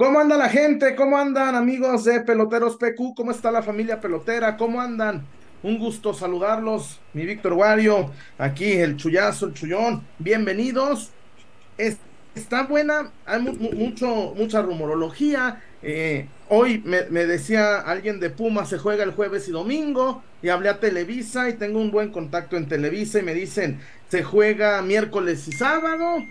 ¿Cómo anda la gente? ¿Cómo andan amigos de Peloteros PQ? ¿Cómo está la familia pelotera? ¿Cómo andan? Un gusto saludarlos, mi Víctor Wario, aquí el chullazo, el chullón. Bienvenidos. está buena, hay mucho, mucha rumorología. Eh, hoy me, me, decía alguien de Puma, se juega el jueves y domingo, y hablé a Televisa y tengo un buen contacto en Televisa y me dicen, se juega miércoles y sábado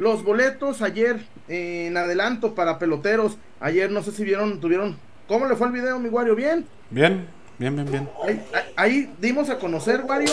los boletos ayer en adelanto para peloteros. Ayer no sé si vieron, tuvieron. ¿Cómo le fue el video, mi Wario? ¿Bien? Bien, bien, bien, bien. Ahí, dimos a conocer, Wario.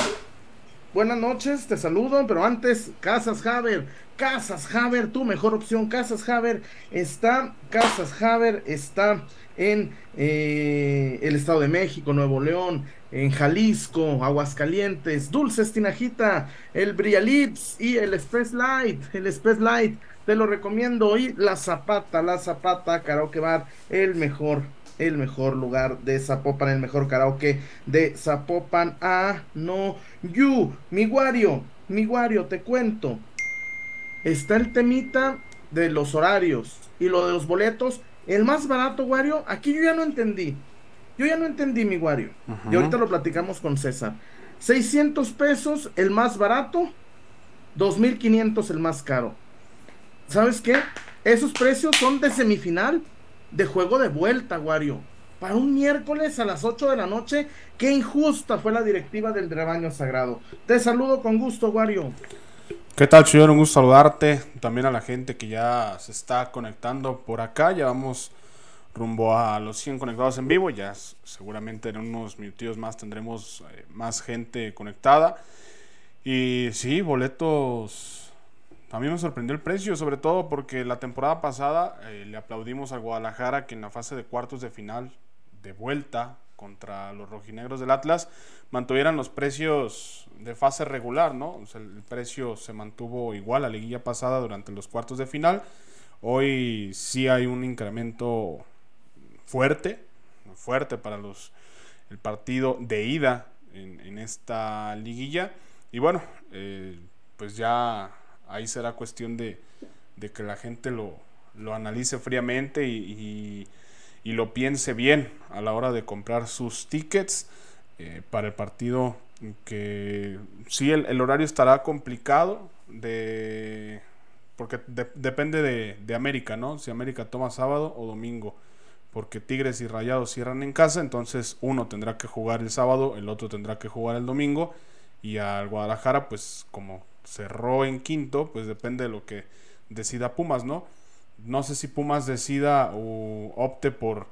Buenas noches, te saludo, pero antes, Casas Haber. Casas Haber, tu mejor opción. Casas Haber está, Casas Haber está en eh, el Estado de México, Nuevo León, en Jalisco, Aguascalientes, Dulces Tinajita, el Brialips y el Express Light, el Express Light, te lo recomiendo. Y la Zapata, la Zapata, Karaoke Bar, el mejor, el mejor lugar de Zapopan, el mejor karaoke de Zapopan. Ah, no, you, mi Wario, mi Wario, te cuento. Está el temita de los horarios y lo de los boletos. El más barato, Wario, aquí yo ya no entendí. Yo ya no entendí mi Wario. Y ahorita lo platicamos con César. 600 pesos el más barato, 2500 el más caro. ¿Sabes qué? Esos precios son de semifinal de juego de vuelta, Wario. Para un miércoles a las 8 de la noche, qué injusta fue la directiva del rebaño sagrado. Te saludo con gusto, Wario. ¿Qué tal, Chuyón? Un gusto saludarte. También a la gente que ya se está conectando por acá. Ya vamos rumbo a los 100 conectados en vivo. Ya seguramente en unos minutos más tendremos eh, más gente conectada. Y sí, boletos. A mí me sorprendió el precio, sobre todo porque la temporada pasada eh, le aplaudimos a Guadalajara que en la fase de cuartos de final, de vuelta contra los rojinegros del Atlas, mantuvieran los precios de fase regular, ¿no? el precio se mantuvo igual a la liguilla pasada durante los cuartos de final. Hoy sí hay un incremento fuerte, fuerte para los el partido de ida en, esta liguilla. Y bueno, eh, pues ya ahí será cuestión de, que la gente lo, lo analice fríamente y, y, lo piense bien a la hora de comprar sus tickets eh, para el partido que sí el, horario estará complicado de porque depende de, de América, ¿no? Si América toma sábado o domingo porque Tigres y Rayados cierran en casa, entonces uno tendrá que jugar el sábado, el otro tendrá que jugar el domingo y al Guadalajara pues como cerró en quinto, pues depende de lo que decida Pumas, ¿no? No sé si Pumas decida o opte por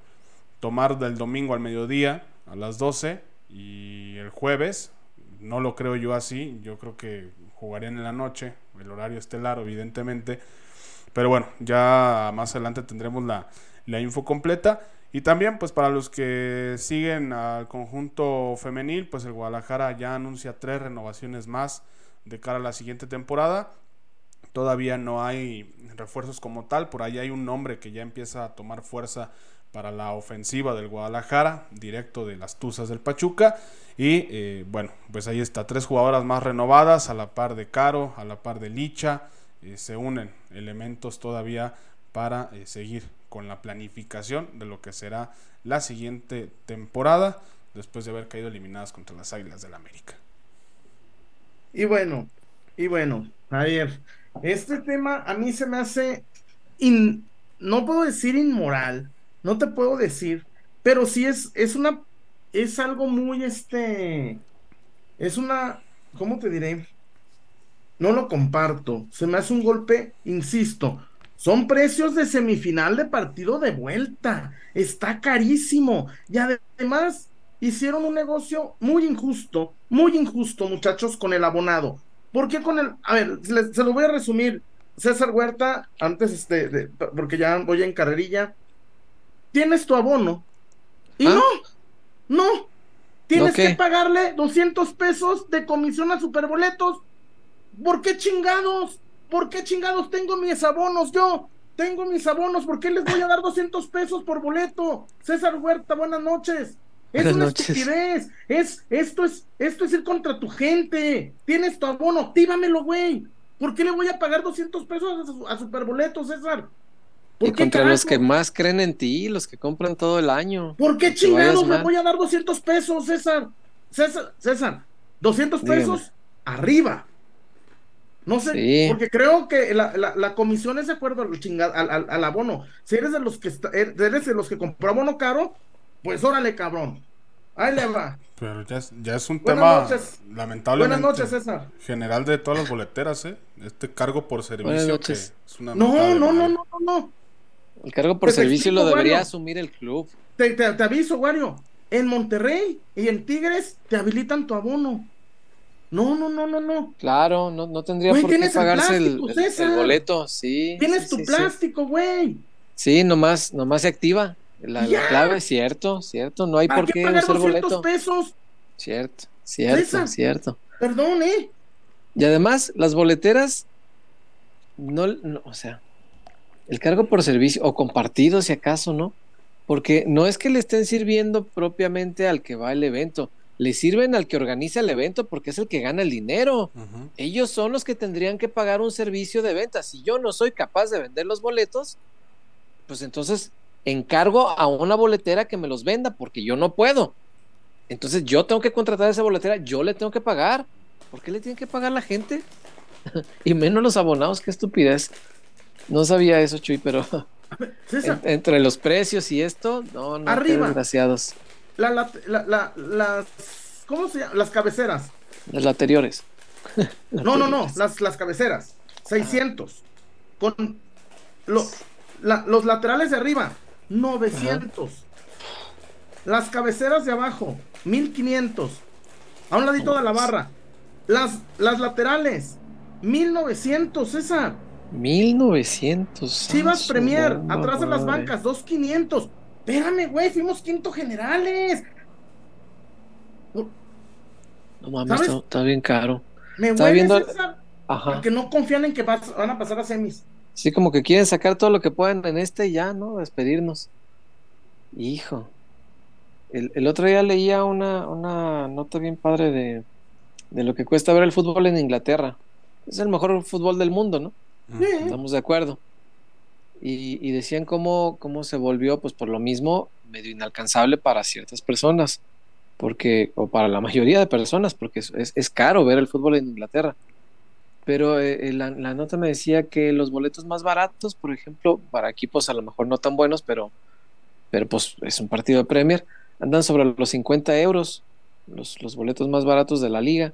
tomar del domingo al mediodía a las 12 y el jueves, no lo creo yo así, yo creo que jugarían en la noche, el horario estelar evidentemente, pero bueno, ya más adelante tendremos la, la info completa. Y también, pues para los que siguen al conjunto femenil, pues el Guadalajara ya anuncia tres renovaciones más de cara a la siguiente temporada. Todavía no hay refuerzos como tal, por ahí hay un nombre que ya empieza a tomar fuerza para la ofensiva del Guadalajara, directo de las Tuzas del Pachuca. Y eh, bueno, pues ahí está, tres jugadoras más renovadas, a la par de Caro, a la par de Licha. Eh, se unen elementos todavía para eh, seguir con la planificación de lo que será la siguiente temporada después de haber caído eliminadas contra las Águilas del la América. Y bueno, y bueno, a ver, este tema a mí se me hace, no puedo decir inmoral, no te puedo decir, pero sí es, es una, es algo muy, este, es una, ¿cómo te diré? No lo comparto, se me hace un golpe, insisto, son precios de semifinal de partido de vuelta. Está carísimo. Y además hicieron un negocio muy injusto, muy injusto, muchachos, con el abonado. ¿Por qué con el... A ver, se, lo voy a resumir. César Huerta, antes, este, porque ya voy en carrerilla, tienes tu abono. Y ¿Ah? no, no. Tienes que pagarle 200 pesos de comisión a Superboletos. ¿Por qué chingados? ¿Por qué chingados tengo mis abonos yo? Tengo mis abonos, ¿por qué les voy a dar 200 pesos por boleto? César Huerta, buenas noches. Es una estupidez. Es, esto es, esto es ir contra tu gente. Tienes tu abono, actívamelo, güey. ¿Por qué le voy a pagar 200 pesos a, a Superboleto, César? y contra los que más creen en ti, los que compran todo el año. ¿Por qué chingados me voy a dar 200 pesos, César? César, César, 200 pesos arriba. No sé, porque creo que la, comisión es de acuerdo al, al, abono. Si eres de los que er, eres de los que compró abono caro, pues órale, cabrón. Ahí le va. Pero ya es, ya es un tema lamentablemente Buenas noches, César. general de todas las boleteras, ¿eh? Este cargo por servicio que es una No, no, no, no, no, El cargo por servicio lo debería asumir el club. Te, te, te aviso, Wario. En Monterrey y en Tigres te habilitan tu abono. No, no, no, no, no. Claro, no, no tendría por qué pagarse el, boleto, sí. Tienes tu plástico, güey. Sí. nomás, nomás se activa. La, clave, cierto, cierto. No hay por qué, usar boleto. pesos? Cierto, cierto, cierto. Perdón, ¿eh? Y además, las boleteras, no, no, o sea, el cargo por servicio, o compartido si acaso, ¿no? Porque no es que le estén sirviendo propiamente al que va al evento, le sirven al que organiza el evento porque es el que gana el dinero. Ellos son los que tendrían que pagar un servicio de venta. Si yo no soy capaz de vender los boletos, pues entonces encargo a una boletera que me los venda porque yo no puedo. Entonces yo tengo que contratar a esa boletera, yo le tengo que pagar. ¿Por qué le tienen que pagar la gente? y menos los abonados, qué estupidez. No sabía eso, Chuy, pero entre los precios y esto, no, no, Arriba. desgraciados la, la, las, ¿cómo se llama? Las cabeceras. Las anteriores. no, no, no, las, las cabeceras. 600. Con los laterales de arriba, 900. Las cabeceras de abajo, 1500. A un ladito de la barra. Las, las laterales, 1900, César. 1900. Chivas Premier, atrás de las bancas, 2500. Espérame, güey, fuimos quinto generales. No mames, está, bien caro. Me está viendo Ajá. Porque no confían en que van a pasar a semis. Sí, como que quieren sacar todo lo que puedan en este y ya, ¿no? Despedirnos. Hijo. El, otro día leía una, una nota bien padre de, de, lo que cuesta ver el fútbol en Inglaterra. Es el mejor fútbol del mundo, ¿no? Sí. Estamos de acuerdo y, decían cómo, cómo se volvió, pues por lo mismo, medio inalcanzable para ciertas personas, porque, o para la mayoría de personas, porque es, es, caro ver el fútbol en Inglaterra. Pero eh, eh, la, nota me decía que los boletos más baratos, por ejemplo, para equipos a lo mejor no tan buenos, pero, pero pues es un partido de Premier, andan sobre los 50 euros, los, los boletos más baratos de la liga.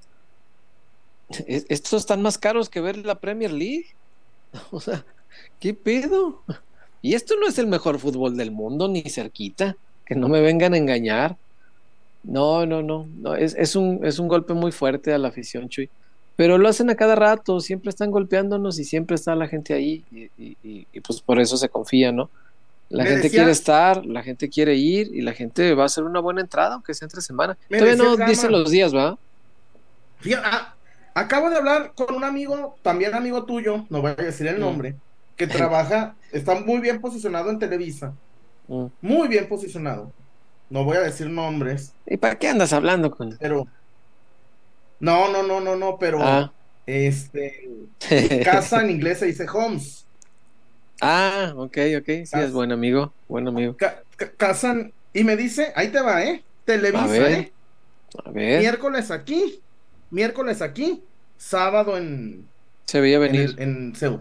Estos están más caros que ver la Premier League. O sea, ¿Qué pedo? Y esto no es el mejor fútbol del mundo, ni cerquita. Que no me vengan a engañar. No, no, no. no es, es, un, es un golpe muy fuerte a la afición, Chuy. Pero lo hacen a cada rato, siempre están golpeándonos y siempre está la gente ahí. Y, y, pues por eso se confía, ¿no? La gente quiere estar, la gente quiere ir y la gente va a hacer una buena entrada, aunque sea entre semana. Todavía no dicen los días, ¿va? Fíjate, ah, acabo de hablar con un amigo, también amigo tuyo, no voy a decir el mm. nombre que trabaja, está muy bien posicionado en Televisa. Mm. Muy bien posicionado. No voy a decir nombres. ¿Y para qué andas hablando con Pero. No, no, no, no, no, pero. Ah. Este. casa en inglés se dice Homes. Ah, ok, ok. Sí, es buen amigo. Buen amigo. casan. Y me dice, ahí te va, ¿eh? Televisa, ¿eh? A ver. Miércoles aquí. Miércoles aquí. Sábado en. Se veía venir. En, en Seúl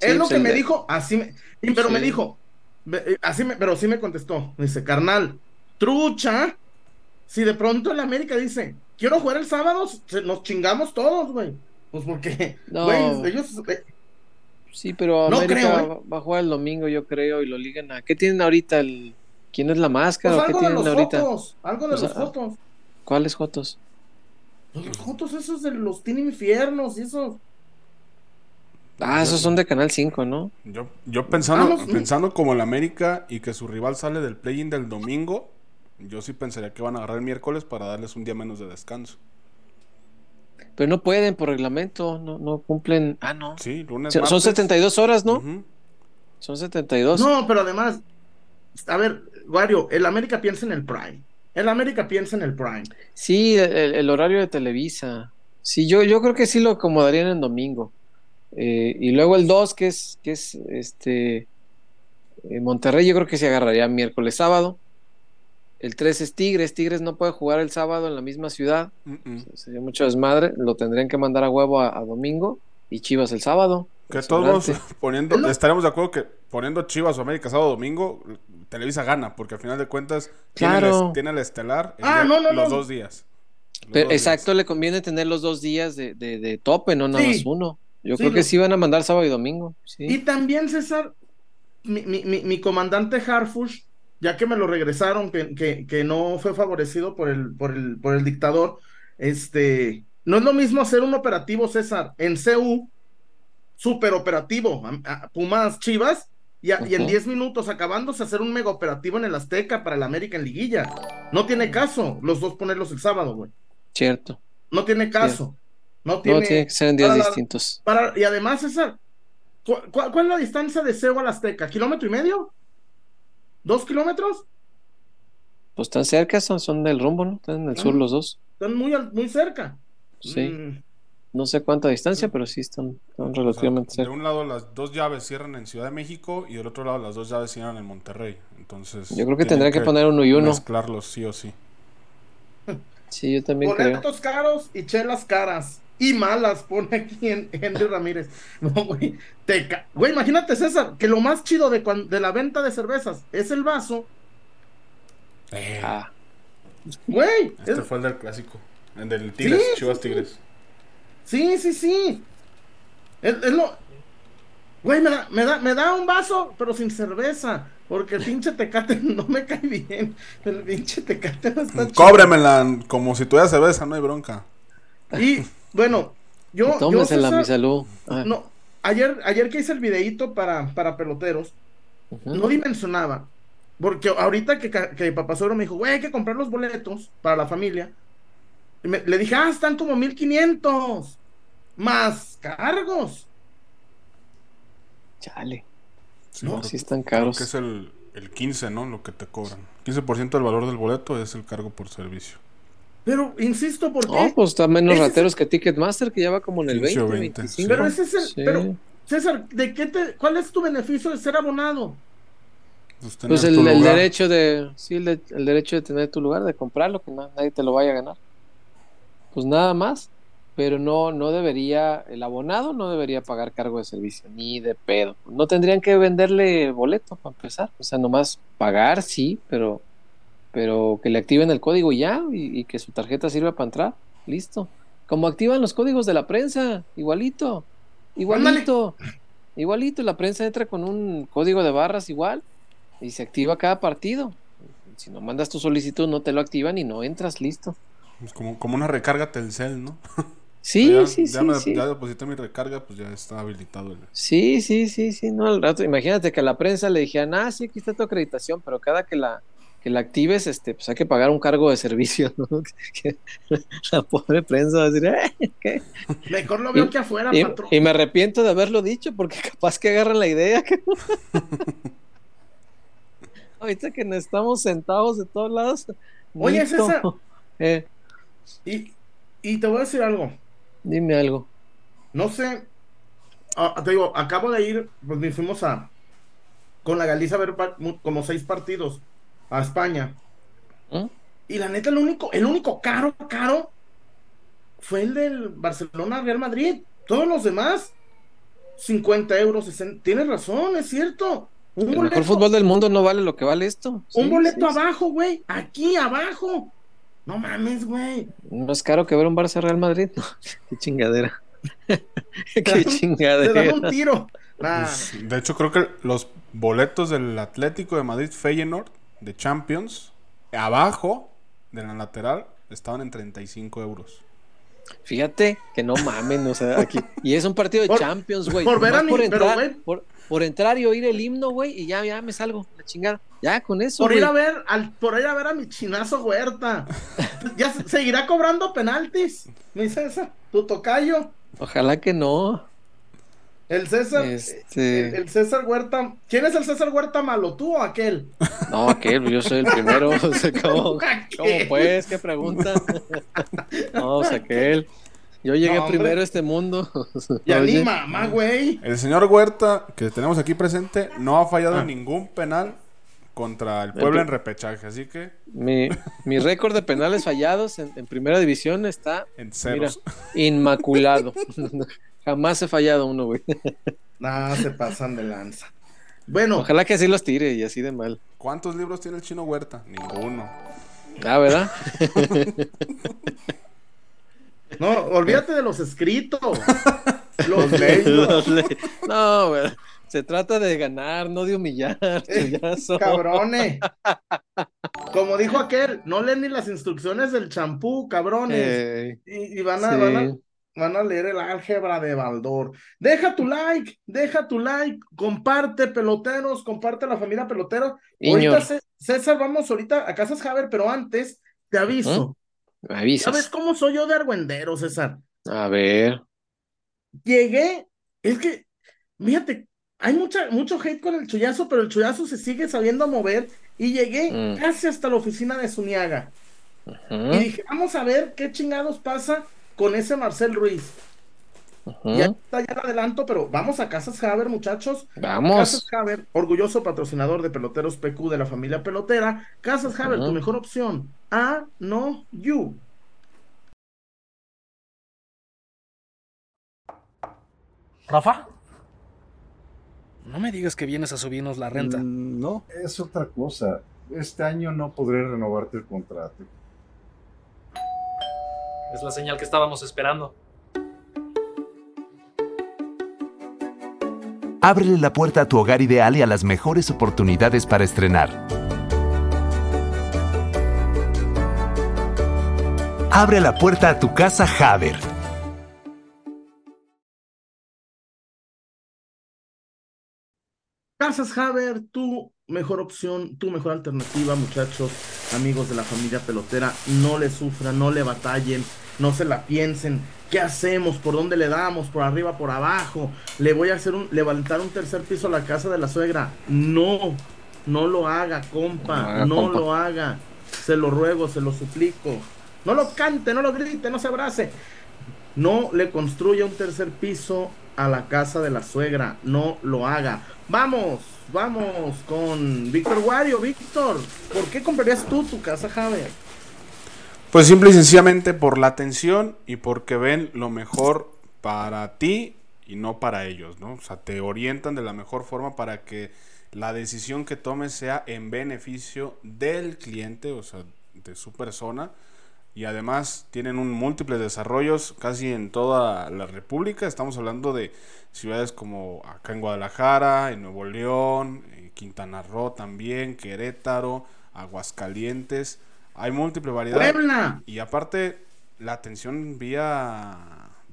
es lo que me dijo, así me, pero me dijo, eh, así me, pero sí me contestó, dice, carnal, trucha, si de pronto en América dice, quiero jugar el sábado, nos chingamos todos, güey. Pues porque, güey, ellos... Eh, sí, pero América ¿eh? va a jugar el domingo, yo creo, y lo ligan a... ¿Qué tienen ahorita? El... ¿Quién es la máscara? Pues ¿Qué tienen ahorita? algo de los fotos. ¿Cuáles fotos? Los fotos esos de los Tiene Infiernos y esos... Ah, esos son de Canal 5, ¿no? Yo, yo pensando, pensando como el América y que su rival sale del play-in del domingo, yo sí pensaría que van a agarrar el miércoles para darles un día menos de descanso. Pero no pueden por reglamento, no, no cumplen. Ah, no. Sí, lunes. Son 72 horas, ¿no? Son 72. No, pero además, a ver, Wario, el América piensa en el Prime. El América piensa en el Prime. Sí, el, horario de Televisa. Sí, yo, yo creo que sí lo acomodarían en domingo. Eh, y luego el 2, que es, que es este Eh, Monterrey yo creo que se agarraría miércoles, sábado. El 3 es Tigres. Tigres no puede jugar el sábado en la misma ciudad. Sería mucho desmadre. Lo tendrían que mandar a huevo a, a domingo. Y Chivas el sábado. Que todos poniendo, estaremos de acuerdo que poniendo Chivas o América sábado domingo, Televisa gana, porque al final de cuentas tiene, el, tiene el estelar el Ah, día- no, no, los no. dos días. Los Pero, dos días. exacto, le conviene tener los dos días de, de- de tope, no nada Sí. más uno. Yo Sí, creo que sí van a mandar sábado y domingo. Sí. Y también, César, mi, mi, mi, mi comandante Harfush, ya que me lo regresaron, que, que, que no fue favorecido por el, por el, por el dictador, este, no es lo mismo hacer un operativo, César, en CU, super operativo, a- a- Pumas Chivas, y, a- y en Ujú. 10 minutos acabándose hacer un mega operativo en el Azteca para el América en Liguilla. No tiene caso los dos ponerlos el sábado, güey. Cierto. No tiene caso. No, tiene, tiene que ser en días para la- distintos. para, y además, César, ¿cu- cu- ¿cuál es la distancia de Cebo al Azteca? ¿Kilómetro y medio? ¿Dos kilómetros? Pues están cerca, son, son del rumbo, ¿no? Están en el sur Ah. los dos. Están muy, muy cerca. Sí. Mm, No sé cuánta distancia, pero sí están, están O sea, relativamente de cerca. un lado las dos llaves cierran en Ciudad de México y del otro lado las dos llaves cierran en Monterrey. Entonces, Yo creo que tendría que poner uno y uno. Mezclarlos sí o sí. Sí, yo también creo. boletos caros y chelas caras. Y malas, pone aquí en Henry Ramírez. No, güey. te ca- Güey, imagínate, César, que lo más chido de, cuan- de la venta de cervezas es el vaso. Eh, Ah, Güey. este es- fue el del clásico. El del Tigres, Sí, Chivas. Tigres. Sí, sí, sí. Es, es lo. Güey, me da, me, da, me da un vaso, pero sin cerveza. Porque el pinche tecate no me cae bien. El pinche tecate no está chido. Cóbremela como si tuviera cerveza, no hay bronca. Y bueno, yo. yo tómesela, mi César, salud. Ah, no, ayer, ayer que hice el videíto para, para peloteros, no dimensionaba. Porque ahorita que, que papá suegro me dijo, güey, hay que comprar los boletos para la familia. Y me- le dije, ah, están como 1500 más cargos. Chale. Sí, No, creo- sí están creo caros. que es el, el 15, ¿no? Lo que te cobran. 15% del valor del boleto es el cargo por servicio. Pero insisto, ¿por qué? No, pues está menos Ese es- rateros que Ticketmaster, que ya va como en el 15 20, o 20, 25. Pero ese es el. Sí. Pero, César, ¿de qué te, ¿cuál es tu beneficio de ser abonado? Pues, Pues el, derecho de, sí, el, de- el derecho de tener tu lugar, de comprarlo, que na- nadie te lo vaya a ganar. Pues nada más, pero no, no debería, el abonado no debería pagar cargo de servicio, ni de pedo. No tendrían que venderle boleto para empezar, o sea, nomás pagar, sí, pero, pero que le activen el código ya y, y que su tarjeta sirva para entrar, listo. Como activan los códigos de la prensa, igualito, igualito, igualito, la prensa entra con un código de barras igual y se activa cada partido. Si no mandas tu solicitud, no te lo activan y no entras, listo. Pues como, como una recarga Telcel, ¿no? Sí, ya, sí, ya sí, me- sí. ya deposité mi recarga, pues ya está habilitado el. Sí, sí, sí, sí, no, al rato, imagínate que a la prensa le dijeran, ah, sí, aquí está tu acreditación, pero cada que la, que la actives, este, pues hay que pagar un cargo de servicio, ¿no? Que la pobre prensa va a decir, "Eh, ¿qué? Mejor lo veo Y- que afuera, Y, patrón. y me arrepiento de haberlo dicho, porque capaz que agarran la idea. que- Ahorita que nos estamos sentados de todos lados. Oye, Nito, César. eh, Y, y te voy a decir algo. dime algo. No sé. ah, te digo, acabo de ir, pues fuimos a con la Galicia a ver como seis partidos a España. ¿Mm? Y la neta, el único, el único caro, caro fue el del Barcelona Real Madrid. Todos los demás, 50 euros, 60. Tienes razón, es cierto. Un El boleto, mejor fútbol del mundo no vale lo que vale esto. un Sí, boleto sí, abajo, güey. Aquí abajo. No mames, güey. No es caro que ver un Barça Real Madrid. No, qué chingadera. qué Te dan chingadera. un tiro. Nah. Pues, de hecho, creo que los boletos del Atlético de Madrid Feyenoord de Champions, abajo de la lateral, estaban en 35 euros. Fíjate que no mamen, o sea, aquí. Y es un partido de Por- Champions, güey. por ver Nomás a mi- por pero, entrar, güey. por, por entrar y oír el himno, güey, y ya, ya me salgo, la chingada. Ya, con eso, Por güey. ir a ver al, por ir a ver a mi chinazo Huerta. ya se- seguirá cobrando penaltis. Mi César, tu tocayo. Ojalá que no. El César. Este- El, el César Huerta. ¿Quién es el César Huerta malo? ¿Tú o aquel? No, aquel, yo soy el primero. O sea, ¿cómo, pues? ¿Qué pregunta? no, o sea, aquel. Yo llegué No, primero a este mundo. Ya ni Oye, mamá, güey. El señor Huerta, que tenemos aquí presente, no ha fallado Ah. ningún penal contra el pueblo en repechaje. Así que Mi, mi récord de penales fallados en, en primera división está en ceros. inmaculado. Jamás he fallado uno, güey. Nah, se pasan de lanza. Bueno, Ojalá que así los tire y así de mal. ¿Cuántos libros tiene el chino Huerta? Ninguno. Ah, ¿verdad? no, olvídate de los escritos. Los leyes. Los le- no, güey. Se trata de ganar, no de humillar. chullazo. Cabrones. Como dijo aquel, no leen ni las instrucciones del champú, cabrones. Eh, Y, y van, a, sí. van, a, van a leer el álgebra de Baldor. Deja tu like, deja tu like, comparte peloteros, comparte a la familia pelotero. Iñor, Ahorita, Cé- César, vamos ahorita a Casas Haber, pero antes te aviso. avisas. ¿Sabes cómo soy yo de argüendero, César? A ver. Llegué, es que, fíjate, hay mucha, mucho hate con el chullazo, pero el chullazo se sigue sabiendo mover y llegué Mm. casi hasta la oficina de Zuniaga. Y dije, vamos a ver qué chingados pasa con ese Marcel Ruiz. Ya está, ya lo adelanto, pero vamos a Casas Haber, muchachos. Vamos. Casas Haber, orgulloso patrocinador de peloteros PQ de la familia pelotera. Casas Haber, tu mejor opción. A, no, you. ¿Rafa? No me digas que vienes a subirnos la renta. Mm, No, es otra cosa. Este año no podré renovarte el contrato. Es la señal que estábamos esperando. Ábrele la puerta a tu hogar ideal y a las mejores oportunidades para estrenar. Abre la puerta a tu casa Haber. Casas Haber, tu mejor opción, tu mejor alternativa, muchachos, amigos de la familia pelotera. No le sufran, no le batallen, no se la piensen. ¿Qué hacemos? ¿Por dónde le damos? ¿Por arriba? ¿Por abajo? ¿Le voy a hacer un, levantar un tercer piso a la casa de la suegra? No, no lo haga, compa, No haga, no compa. lo haga. Se lo ruego, se lo suplico. No lo cante, no lo grite, no se abrace. No le construya un tercer piso a la casa de la suegra. No lo haga. Vamos, vamos con Víctor Wario. Víctor, ¿por qué comprarías tú tu casa, Javier? Pues simple y sencillamente por la atención y porque ven lo mejor para ti y no para ellos, ¿no? O sea, te orientan de la mejor forma para que la decisión que tomes sea en beneficio del cliente, o sea, de su persona. Y además tienen un múltiples desarrollos casi en toda la República. Estamos hablando de ciudades como acá en Guadalajara, en Nuevo León, en Quintana Roo también, Querétaro, Aguascalientes. Hay múltiple variedad. Puebla. Y aparte, la atención vía,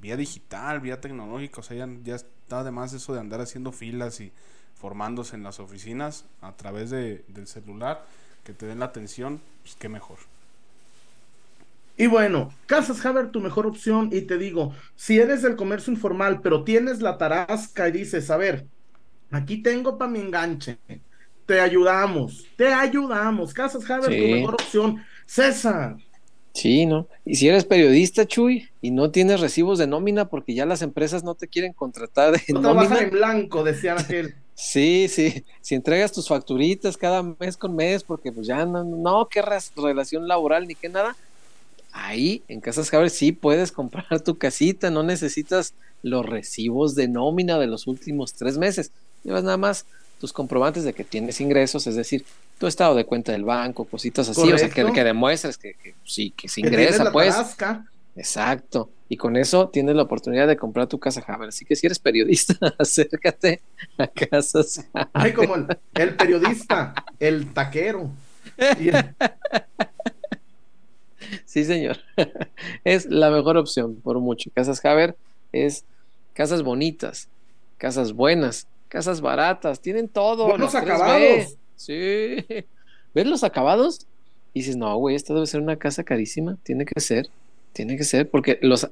vía digital, vía tecnológica, o sea, ya, ya está además eso de andar haciendo filas y formándose en las oficinas a través de, del celular, que te den la atención, pues qué mejor. Y bueno, Casas Haber, tu mejor opción. Y te digo, si eres del comercio informal, pero tienes la tarasca y dices, a ver, aquí tengo para mi enganche. Te ayudamos, te ayudamos. Casas Haber, tu mejor opción. César, Sí, ¿no? Y si eres periodista, Chuy, y no tienes recibos de nómina porque ya las empresas no te quieren contratar de no nómina. en blanco, decía aquel. Sí, sí. Si entregas tus facturitas cada mes con mes, porque pues ya no, no, qué relación laboral ni qué nada. Ahí en Casas Haber sí puedes comprar tu casita, no necesitas los recibos de nómina de los últimos tres meses. Llevas nada más tus comprobantes de que tienes ingresos, es decir, tu estado de cuenta del banco, cositas así, o sea, que, demuestres que, que sí, que se ingresa, pues. tarasca. Exacto. Y con eso tienes la oportunidad de comprar tu casa Haber. Así que si eres periodista, acércate a Casas Haber. Ay, como el, el periodista, el taquero. Y el- Sí, señor. es la mejor opción, por mucho. Casas Haber es casas bonitas, casas buenas, casas baratas, tienen todo. 3B. acabados. Sí. ¿Ves los acabados? Y dices, no, güey, esta debe ser una casa carísima. Tiene que ser, tiene que ser, porque los,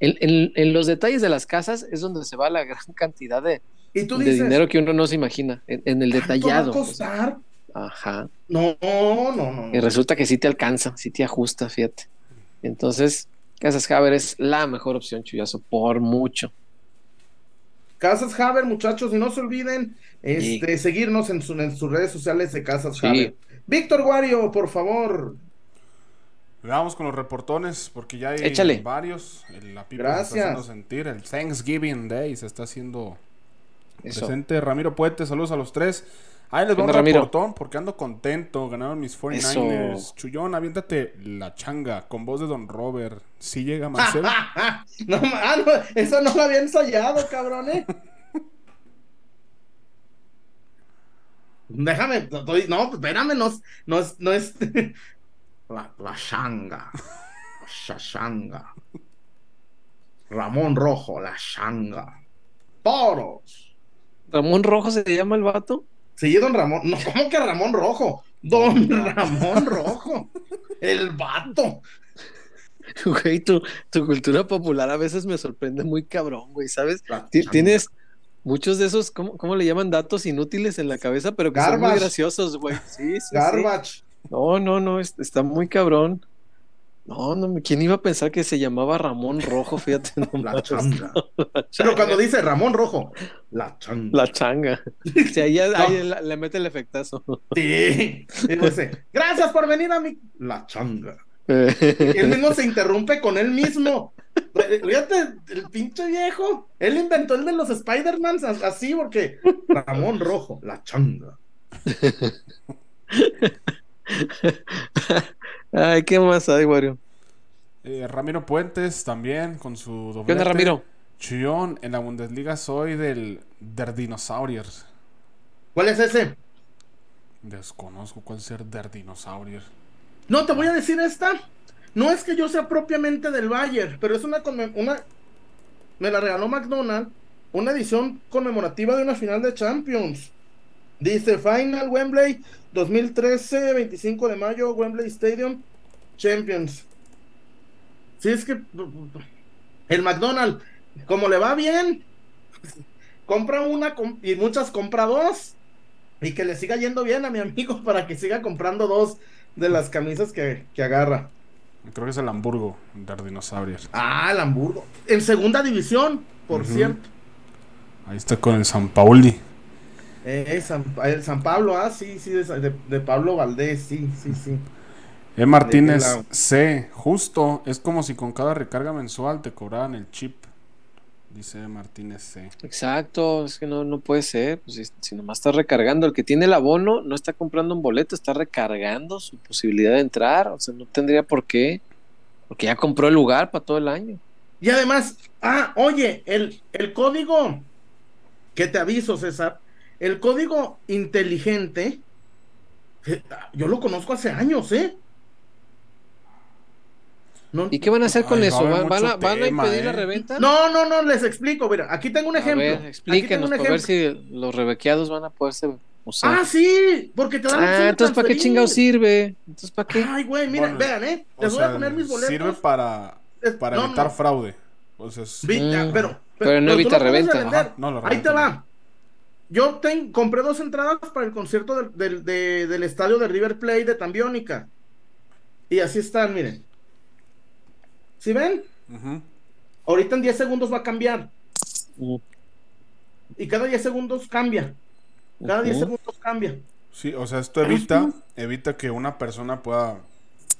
en, en- en los detalles de las casas es donde se va la gran cantidad de, y tú de dices, dinero que uno no se imagina, en, en el ¿cuánto va a detallado. pues. costar? Ajá. No, no, no. no. Y resulta que sí te alcanza, sí te ajusta, fíjate. Entonces, Casas Haber es la mejor opción, Chuyazo, por mucho. Casas Haber, muchachos, y no se olviden este, seguirnos en, su- en sus redes sociales de Casas Sí. Haber. Víctor Guario, por favor. Vamos con los reportones porque ya hay Échale. varios. El- La pipa se Gracias. está haciendo sentir. El Thanksgiving Day se está haciendo Eso. presente. Ramiro Puente, saludos a los tres. Ahí les ¿Qué va un onda, Ramiro? reportón porque ando contento. Ganaron mis 49ers. Eso. Chullón, aviéntate la changa con voz de Don Robert. Si llega Marcelo. no, ah, no, eso no lo había ensayado, cabrón, ¿eh? Déjame, estoy- no, espérame, no, es- no es, no es la, la shanga, la shashanga, Ramón Rojo, la shanga, toros. Ramón Rojo se llama el vato. Sí, don Ramón, no, ¿cómo que Ramón Rojo? Don Ramón Rojo, el vato. Güey, tu, tu cultura popular a veces me sorprende muy cabrón, güey, ¿sabes? Shanga. Tienes muchos de esos, ¿cómo, cómo le llaman? Datos inútiles en la cabeza, pero que son muy Garbage. graciosos, güey. Sí, sí, sí. Garbage. No, no, no, es- está muy cabrón. No, no, ¿quién iba a pensar que se llamaba Ramón Rojo? Fíjate La nomás. changa. La Pero changa. cuando dice Ramón Rojo, la changa. La changa. Sí, ahí, ahí No. le, le mete el efectazo. Sí. Y dice, gracias por venir a mi. La changa. Y Eh, él mismo se interrumpe con él mismo. Fíjate, el pinche viejo. Él inventó el de los Spider-Man así porque Ramón Rojo, la changa. Ay, ¿qué más hay, Wario? Eh, Ramiro Puentes también con su doblete. ¿Qué onda, Ramiro? Chullón, en la Bundesliga soy del Der Dinosauriers. ¿Cuál es ese? Desconozco cuál ser Der Dinosauriers. No, te voy a decir esta. No es que yo sea propiamente del Bayern, pero es una, una me la regaló McDonald's, una edición conmemorativa de una final de Champions. Dice Final Wembley 2013, 25 de mayo, Wembley Stadium, Champions. Si es que el McDonald's, como le va bien, compra una y muchas compra dos. Y que le siga yendo bien a mi amigo para que siga comprando dos de las camisas que, que agarra. Creo que es el Hamburgo, Der Dinosauriers. Ah, el Hamburgo. En segunda división, por cierto. Ahí está con el San Pauli. Eh, San, el San Pablo, ah, sí, sí, de, de- de Pablo Valdés, sí, sí, sí. E. Martínez? C. Justo, es como si con cada recarga mensual te cobraran el chip. Dice E. Martínez C. Exacto, es que no, no puede ser. Pues si, si nomás está recargando, el que tiene el abono no está comprando un boleto, está recargando su posibilidad de entrar. O sea, no tendría por qué. Porque ya compró el lugar para todo el año. Y además, ah, oye, el, el código, que te aviso, César, el código inteligente, eh, yo lo conozco hace años, ¿eh? No, ¿Y qué van a hacer con Ay, va eso? a ¿Van, van a, van a impedir la ¿eh? reventa? no, no, no, les explico, mira, aquí tengo un A ejemplo. ver, Aquí tengo explíquenos un para ver ejemplo. si los rebequeados van a poderse usar. Ah, sí, porque te dan la opción Ah, entonces ¿para qué chingados sirve? Entonces ¿para qué? Ay, güey, miren, Bueno, vean, ¿eh? Les voy sea, a poner mis boletos. sirve para, para no, evitar no. fraude. O sea, es- Vi- ah, Mm, pero, pero no evita reventa. Ajá, no, lo Ahí te va. Yo ten- compré dos entradas para el concierto del, del- de- del estadio de River Plate de Tambiónica. Y así están, miren. ¿Sí ven? Ujú. Ahorita en 10 segundos va a cambiar. Y cada 10 segundos cambia. Cada 10 ujú. segundos cambia. Sí, o sea, esto evita, evita que una persona pueda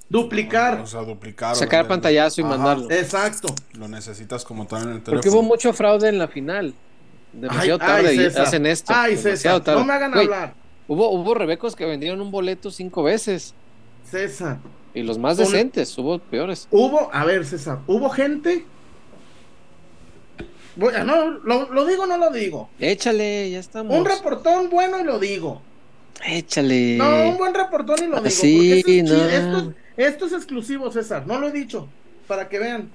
Duplicar. o sea, duplicar. Sacar pantallazo y Ajá, mandarlo. Exacto. Lo necesitas como tal en el Porque teléfono. hubo mucho fraude en la final. Demasiado Ay, tarde ay, César. hacen esto. Ay, César, tarde. no me hagan hablar. Hubo, hubo rebecos que vendieron un boleto cinco veces. César. Y los más decentes, hubo peores. Hubo, a ver, César, hubo gente. Voy- no, lo, lo digo o no lo digo. Échale, ya estamos. Un reportón bueno y lo digo. Échale. No, un buen reportón y lo Ah, digo. sí, porque esto, es, no. esto es- esto es exclusivo, César. No lo he dicho. Para que vean.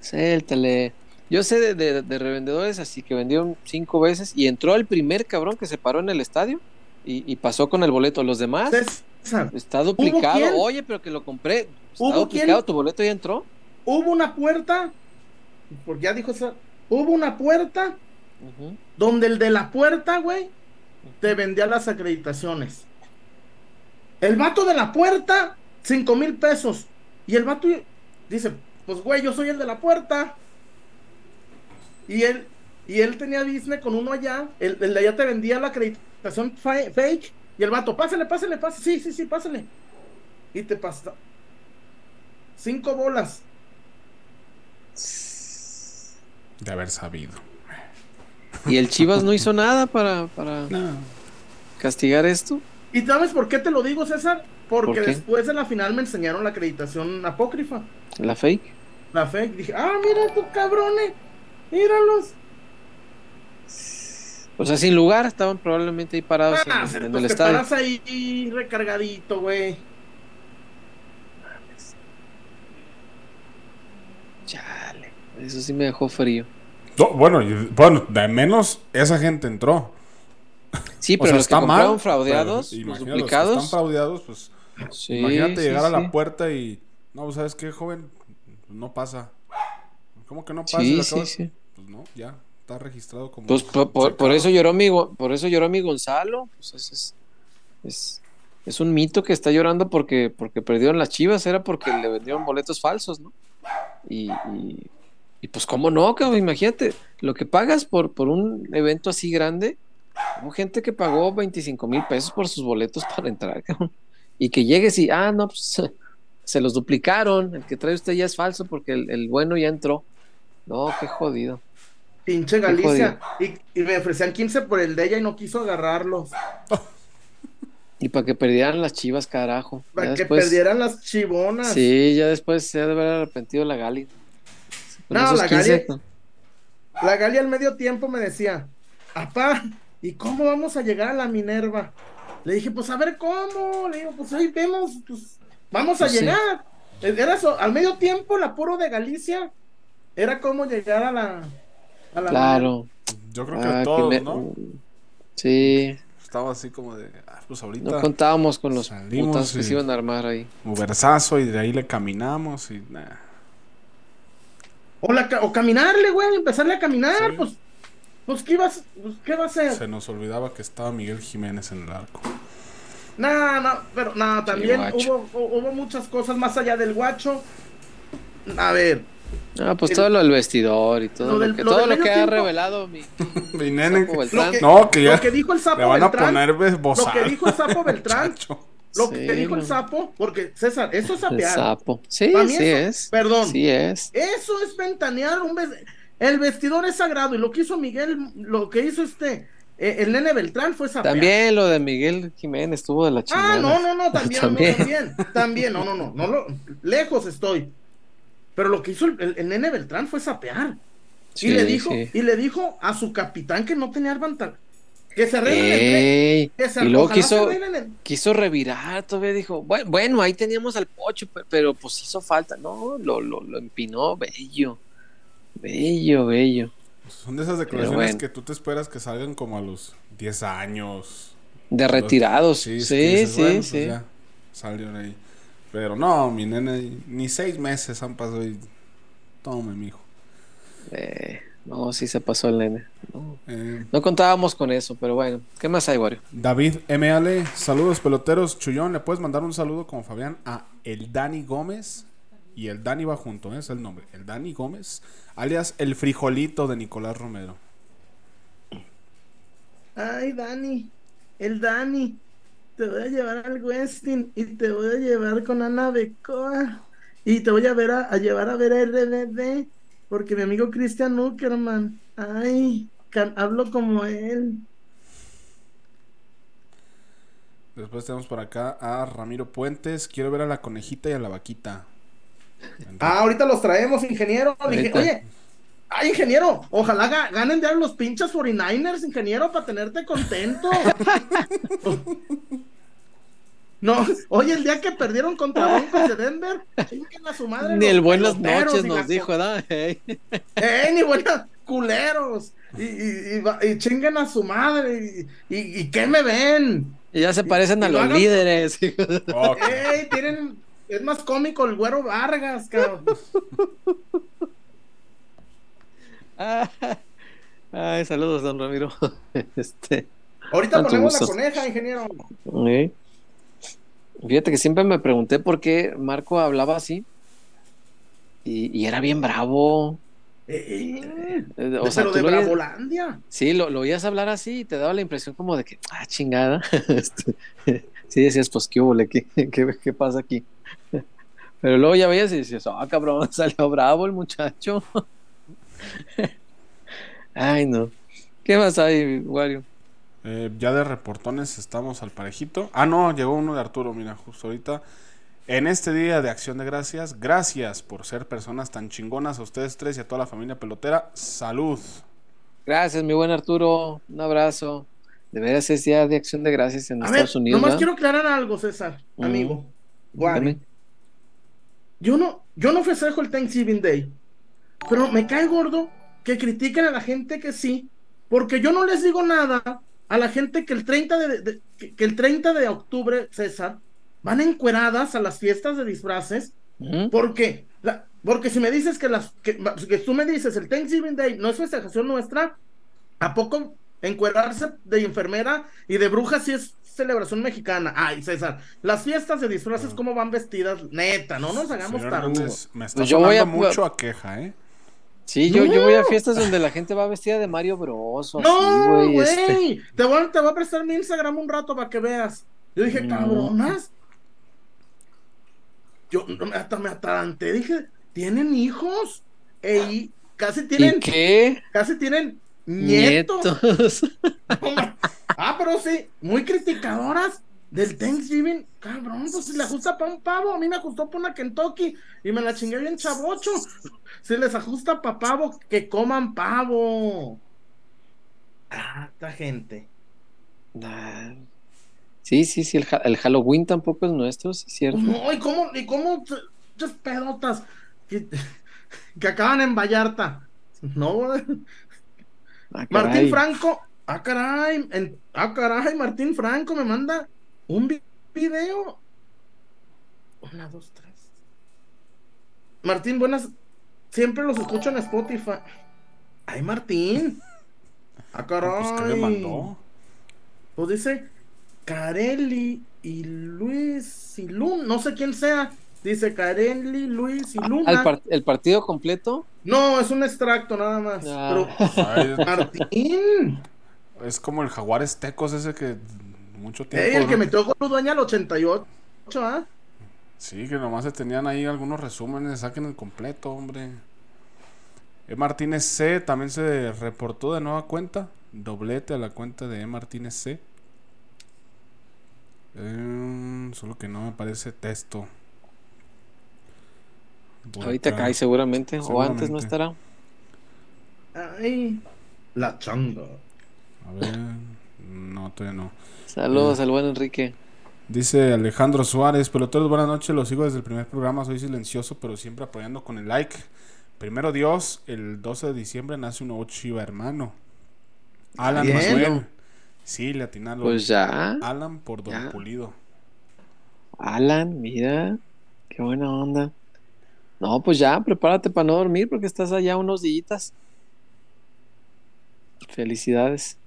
Suéltale. Yo sé de, de- de revendedores así que vendieron cinco veces y entró el primer cabrón que se paró en el estadio y, y pasó con el boleto. Los demás César, está duplicado. Oye, pero que lo compré. Está ¿Hubo duplicado, quién? tu boleto ya entró. hubo una puerta. Porque ya dijo César. Hubo una puerta donde el de la puerta, güey, te vendía las acreditaciones. El vato de la puerta, cinco mil pesos. Y el vato dice, pues güey, yo soy el de la puerta. Y él, y él tenía Disney con uno allá, el, el de allá te vendía la acreditación fa- fake, y el vato, pásale, pásale, pásale, sí, sí, sí, pásale. Y te pasa cinco bolas. De haber sabido. Y el Chivas no hizo nada para, para castigar esto. ¿Y sabes por qué te lo digo, César? Porque después de la final me enseñaron la acreditación apócrifa, La fake. la fake. Dije, ah, mira estos cabrones, míralos. O sea, sin lugar, estaban probablemente ahí parados en- Ah, en, pues el te estadio. paras ahí recargadito, güey. Chale, eso sí me dejó frío. No, bueno, bueno, de menos esa gente entró. Sí, O pero sea, los que está compraron mal. fraudeados, pero los imagínate, los que duplicados. están fraudeados, pues sí, imagínate sí, llegar a sí. la puerta y. No, ¿sabes qué, joven? No pasa. ¿Cómo que no pasa? Sí, sí, sí. Pues no, ya está registrado como. Pues por, por- por eso lloró mi, por eso lloró mi Gonzalo. Pues es, es, es, es un mito que está llorando porque, porque perdieron las chivas, era porque le vendieron boletos falsos, ¿no? Y, y, y pues cómo no, cabrón, imagínate, lo que pagas por, por un evento así grande, hubo gente que pagó 25 mil pesos por sus boletos para entrar, cabrón. Y que llegues y, ah, no, pues se los duplicaron, el que trae usted ya es falso porque el, el bueno ya entró. No, qué jodido. Pinche Galicia. Y, y me ofrecían 15 por el de ella y no quiso agarrarlos. Y para que perdieran las chivas, carajo. Ya Para que después- perdieran las chibonas. Sí, ya después se ha de haber arrepentido la Gali. Con No, la 15, Gali- La Gali al medio tiempo me decía, apá, ¿y cómo vamos a llegar a la Minerva? Le dije, pues a ver cómo. Le digo, pues ahí vemos, pues vamos a Pues sí. llegar. Era eso, al medio tiempo, el apuro de Galicia era cómo llegar a la. A la Claro. Yo creo que Ah, que todos, me- ¿no? Sí, Estaba así como de. Ah, pues ahorita. no contábamos con los Salimos putas que se iban a armar ahí. Ubersazo y de ahí le caminamos y. nah. O, la o caminarle, güey, empezarle a caminar, Sí. pues. Pues, ¿qué, ibas, pues, ¿qué va a hacer? Se nos olvidaba que estaba Miguel Jiménez en el arco. No, no, pero no, también guacho. hubo, hu- hubo muchas cosas más allá del guacho. A ver, Ah, pues El- todo lo del vestidor y todo lo lo, del- que, lo todo lo que ha tiempo. revelado mi Mi nene. Que-. Lo No, que ya. lo que dijo el sapo Le van a Beltrán, poner lo bozal. que dijo el sapo Beltrán, Chacho. lo que Sí, dijo el sapo, porque César, eso es el sapear. sapo. Sí, sí eso- es. perdón. Sí es. Eso es ventanear un ves- El vestidor es sagrado y lo que hizo Miguel, lo que hizo este, eh, el nene Beltrán fue sapear. También lo de Miguel Jiménez estuvo de la chingada. Ah, no, no, no, también, También. No, también, también, no, no, no, no, lo, lejos estoy. Pero lo que hizo el, el- el nene Beltrán fue sapear. Sí, y le dijo, sí. y le dijo a su capitán que no tenía arbantal. Que se arreglen el tren, Ey, que se- y luego quiso, el- quiso revirar, todavía dijo, bueno, bueno, ahí teníamos al pocho, pe- pero pues hizo falta. No, lo, lo, lo empinó, bello. Bello, bello. Son de esas declaraciones bueno. que tú te esperas que salgan como a los 10 años. De retirados. Sí, Sí, sí, dices, bueno, sí. pues ya salieron ahí. Pero no, mi nene, ni seis meses han pasado y. Tome, mijo. Eh, no, sí se pasó el nene. No, Eh, no contábamos con eso, pero bueno. ¿Qué más hay, Wario? David ML, saludos peloteros. Chullón, ¿le puedes mandar un saludo como Fabián a el Dani Gómez? Y el Dani va junto, ¿eh? es el nombre. El Dani Gómez, alias el frijolito de Nicolás Romero. Ay, Dani, el Dani, te voy a llevar al Westin y te voy a llevar con Ana Becoa y te voy a ver a, a llevar a ver a RBD porque mi amigo Christian Uckerman, ay, can- hablo como él. Después tenemos por acá a Ramiro Puentes. Quiero ver a la conejita y a la vaquita. Ah, ahorita los traemos, ingeniero. Ahorita. oye, ay, ingeniero, ojalá ga- ganen ya los pinches 49ers, ingeniero, para tenerte contento. No, oye, el día que perdieron contra Broncos de Denver, chinguen a su madre. Ni el buenas noches nos dijo, ¿verdad? Ey. ¡Eh, ni buenas culeros! Y, y, y va- y chinguen a su madre. ¿Y, y, y qué me ven? Y ya se parecen y a lo los hagan- líderes. Ok. ¡Ey! Tienen. Es más cómico el güero Vargas, cabrón. Ay, saludos, don Ramiro. Este, Ahorita ponemos la gusto. coneja, ingeniero. ¿eh? Fíjate que siempre me pregunté por qué Marco hablaba así. Y, y era bien bravo. Eh, eh, Eh, O sea, de lo oías- Bravolandia. Sí, lo, lo oías hablar así y te daba la impresión como de que, ah, chingada. Este, sí, decías, pues, ¿qué, hubo, ¿Qué, qué, qué pasa aquí? Pero luego ya veías y decías, ah, cabrón, salió bravo el muchacho. Ay, no. ¿Qué más hay, Wario? Eh, ya de reportones estamos al parejito. Ah, no, llegó uno de Arturo, mira, justo ahorita. En este día de acción de gracias, gracias por ser personas tan chingonas a ustedes tres y a toda la familia pelotera. Salud. Gracias, mi buen Arturo. Un abrazo. De veras es día de acción de gracias en A ver, Estados Unidos. nomás ¿verdad? quiero aclarar algo, César, Mm. amigo. Dígame. Yo no, yo no festejo el Thanksgiving Day, pero me cae gordo que critiquen a la gente que sí, porque yo no les digo nada a la gente que el 30 de, de- que, que el 30 de octubre, César, van encueradas a las fiestas de disfraces, porque la- porque si me dices que las que, que tú me dices el Thanksgiving Day no es festejación nuestra, ¿a poco encuerarse de enfermera y de bruja si es celebración mexicana? Ay, César, las fiestas de disfraces cómo van vestidas, neta, no nos hagamos Señor. Hernández, me está Pues yo voy a- mucho a queja, ¿eh? Sí, yo, yo voy a fiestas donde la gente va vestida de Mario Bros. así, No, güey, güey. este. Te, voy, a- te voy a prestar mi Instagram un rato para que veas. Yo dije, No. cabronas. Yo hasta me ataranté. Dije, ¿tienen hijos? Ey, casi ¿Y tienen, qué? casi tienen nietos. Nietos. ah, pero sí, muy criticadoras del Thanksgiving. Cabrón, pues si le ajusta para un pavo, a mí me ajustó para una Kentucky y me la chingué bien chavocho. Si les ajusta para pavo, que coman pavo. Ah, esta gente. Nah. Sí, sí, sí, el, ha- el Halloween tampoco es nuestro, sí, es cierto. No, y cómo, y cómo, muchas pedotas que, que acaban en Vallarta. No. Ah. Martín Franco, ah caray, en- ah caray, Martín Franco me manda un vi- video. Una, dos, tres. Martín, buenas. Siempre los escucho en Spotify. Ay, Martín. Ah, caray. Pues, ¿qué le mandó? Pues dice Carelli y Luis y Luna, no sé quién sea. Dice Carelli, Luis y Luna. ¿Al par- ¿El partido completo? No, es un extracto nada más. Ah. Ay, Martín. es como el jaguares tecos ese que mucho tiempo. Ey, el que ¿no? metió con Ludueña al 88, ¿ah? Sí, que nomás se tenían ahí algunos resúmenes, saquen el completo, hombre. E. Martínez C también se reportó de nueva cuenta. Doblete a la cuenta de E. Martínez C. Eh, solo que no me aparece texto. Por Ahorita acá. cae seguramente, o antes no Seguramente. estará. Ay, la changa. A ver. No, todavía no. Saludos al buen Enrique. Dice Alejandro Suárez, peloteros, buenas noches, los sigo desde el primer programa, soy silencioso, pero siempre apoyando con el like. Primero Dios, el 12 de diciembre nace un nuevo chiva hermano. Alan Bien. Manuel. Sí, le atinaron. Pues ya, Alan por Don Ya. Pulido. Alan, mira, qué buena onda. No, pues ya, prepárate para no dormir porque estás allá unos días. Felicidades.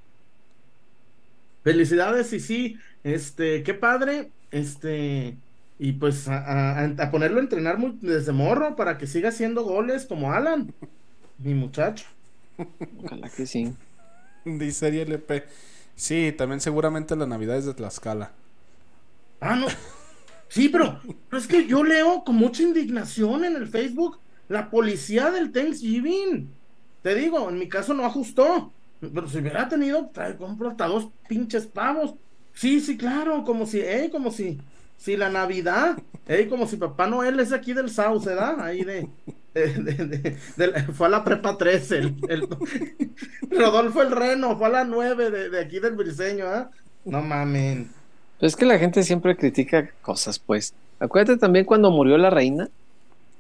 Felicidades y sí, este, qué padre, este, y pues a, a- a ponerlo a entrenar muy, desde morro para que siga haciendo goles como Alan, mi muchacho. Ojalá que sí. Dice LP. Sí, también seguramente la Navidad es de Tlaxcala. Ah, no. Sí, pero, pero es que yo leo con mucha indignación en el Facebook la policía del Thanksgiving. Te digo, en mi caso no ajustó. Pero si hubiera tenido, trae, compro hasta dos pinches pavos. Sí, sí, claro, como si, ey, como si, si la Navidad, ey, como si Papá Noel es aquí del South, ¿verdad? Ahí de, de- de- de- de- fue a la prepa 13, el, el- Rodolfo el Reno, fue a la 9 de, de aquí del Briseño, ¿ah? No mamen. Pero es que la gente siempre critica cosas, pues. Acuérdate también cuando murió la reina.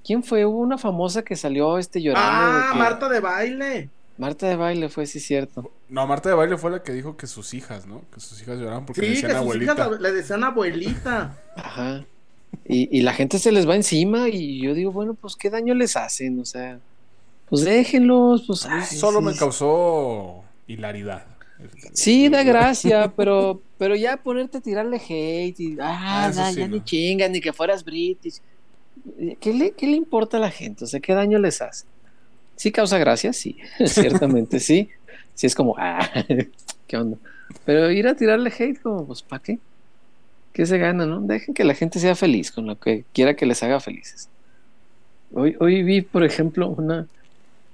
¿Quién fue? Hubo una famosa que salió este llorando. de Ah, que- Marta de baile. Marta de baile fue, sí, cierto. No, Marta de Baile fue la que dijo que sus hijas, ¿no? Que sus hijas lloraban porque Sí, le que decían sus abuelita. hijas le decían abuelita. Ajá. Y, y la gente se les va encima y yo digo, bueno, pues qué daño les hacen, o sea, pues déjenlos, pues. Ay, solo sí, me causó hilaridad. Sí, da gracia, pero, pero ya ponerte a tirarle hate y, ah, Ah, da, sí, ya no. ni chingas, ni que fueras British. ¿Qué le, qué le importa a la gente? O sea, ¿qué daño les hace? Sí causa gracia, sí, ciertamente sí. Sí es como, ah, ¿qué onda? Pero ir a tirarle hate, como, pues, ¿para qué? ¿Qué se gana, no? Dejen que la gente sea feliz con lo que quiera que les haga felices. Hoy, hoy vi, por ejemplo, una.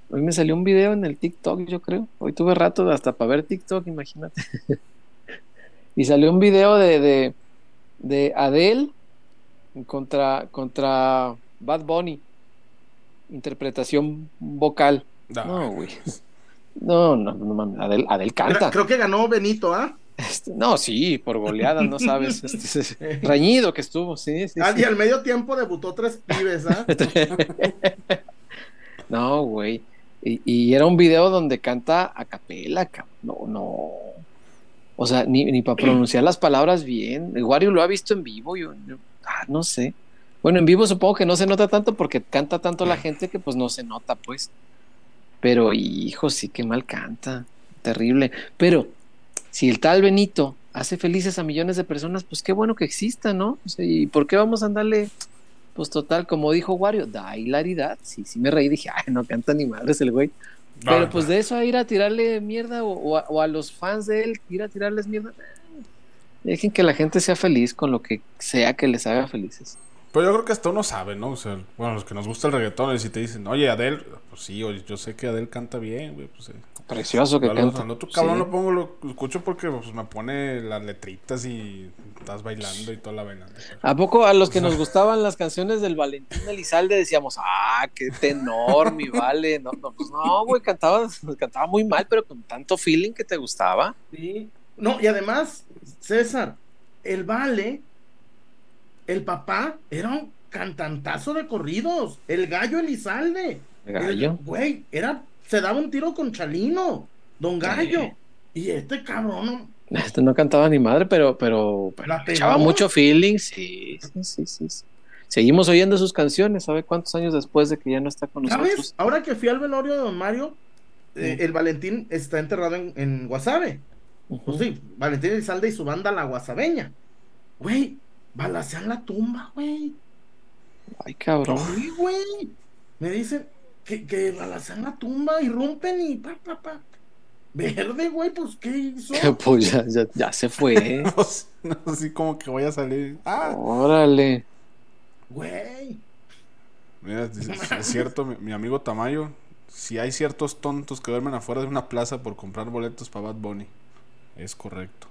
Hoy me salió un video en el TikTok, yo creo. Hoy tuve rato hasta para ver TikTok, imagínate. y salió un video de, de, de Adele contra, contra Bad Bunny. Interpretación vocal. No. No, güey. No, no, no, mames. Adel, Adel canta. Creo que ganó Benito, ¿ah? Este, no, sí, por goleada, no sabes. Este, este, reñido que estuvo, sí, sí. Ah, sí. Y al medio tiempo debutó tres pibes, ¿ah? No, güey. Y, y era un video donde canta a capela, cabrón. No, no. O sea, ni, ni para pronunciar las palabras bien. El Wario lo ha visto en vivo, yo, yo- ah, no sé. Bueno, en vivo supongo que no se nota tanto porque canta tanto la gente que pues no se nota, pues. Pero, hijo, sí que mal canta. Terrible. Pero, si el tal Benito hace felices a millones de personas, pues qué bueno que exista, ¿no? O sea, ¿y por qué vamos a andarle pues total, como dijo Wario, da hilaridad. Sí, sí me reí, dije, ay, no canta ni madres el güey. Pero No, pues de eso a ir a tirarle mierda o, o a, o a los fans de él, ir a tirarles mierda. eh, Dejen que la gente sea feliz con lo que sea que les haga felices. Pero yo creo que hasta uno sabe, ¿no? O sea, bueno, los que nos gusta el reggaetón, y si te dicen, oye, Adel, pues sí, oye, yo sé que Adel canta bien, güey, pues sí. Precioso que canta. al otro cabrón Sí. lo pongo, lo escucho porque pues, me pone las letritas y estás bailando y toda la vaina. ¿A poco a los que nos gustaban las canciones del Valentín Elizalde decíamos, ah, qué tenor, mi vale? No, no, pues no, güey, cantaba, cantaba muy mal, pero con tanto feeling que te gustaba. Sí. No, y además, César, el Vale, el papá, era un cantantazo de corridos. El gallo Elizalde. El gallo. El- Güey, era, se daba un tiro con Chalino, Don Gallo. Y este cabrón, Este no cantaba ni madre, pero, pero, pero echaba mucho feeling, sí, sí, sí, sí, sí. Seguimos oyendo sus canciones, ¿sabe cuántos años después de que ya no está con ¿sabes? nosotros? Ahora que fui al velorio de Don Mario, eh, Sí. el Valentín está enterrado en, en Guasave. Ujú. Pues sí, Valentín Elizalde y su banda La Guasabeña. Güey, balacean la tumba, güey. Ay, cabrón. Sí, güey. Me dicen que, que balacean la tumba, irrumpen y pa, pa, pa. Verde, güey, pues ¿qué hizo? Pues ya, ya, ya se fue. Pues, no, así como que voy a salir. Ah, Órale. Güey. mira, es, es cierto, mi, mi amigo Tamayo. Si hay ciertos tontos que duermen afuera de una plaza por comprar boletos para Bad Bunny. Es correcto.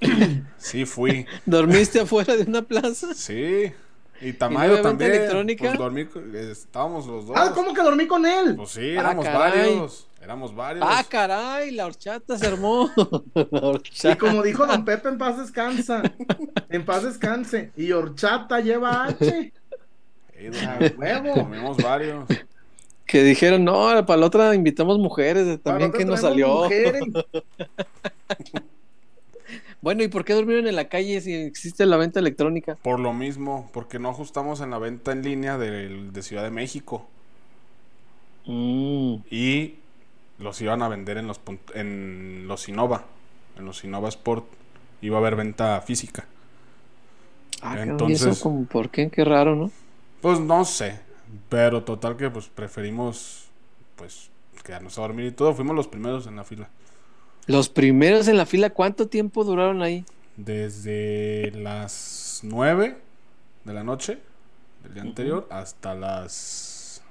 Sí, fui. ¿Dormiste afuera de una plaza? Sí. Y Tamayo venta también. electrónica? Pues dormí, estábamos los dos. Ah, ¿cómo que dormí con él? Pues sí, Ah, éramos varios. Éramos varios. Ah, caray, la horchata se armó. Y como dijo don Pepe, en paz descansa. En paz descanse. Y horchata lleva H. Dormí- huevo. Comimos varios. Que dijeron, no, para la otra invitamos mujeres, también que nos salió. mujeres. Bueno, ¿y por qué durmieron en la calle si existe la venta electrónica? Por lo mismo, porque no ajustamos en la venta en línea del- de, Ciudad de México. Mm, Y los iban a vender en los en los Innova. En los Innova Sport. Iba a haber venta física. Ah, cabrón, ¿y Entonces- eso como, ¿por qué? Qué raro, ¿no? Pues no sé. Pero total que pues preferimos pues quedarnos a dormir y todo. Fuimos los primeros en la fila. Los primeros en la fila, ¿cuánto tiempo duraron ahí? Desde las 9 de la noche del día anterior hasta las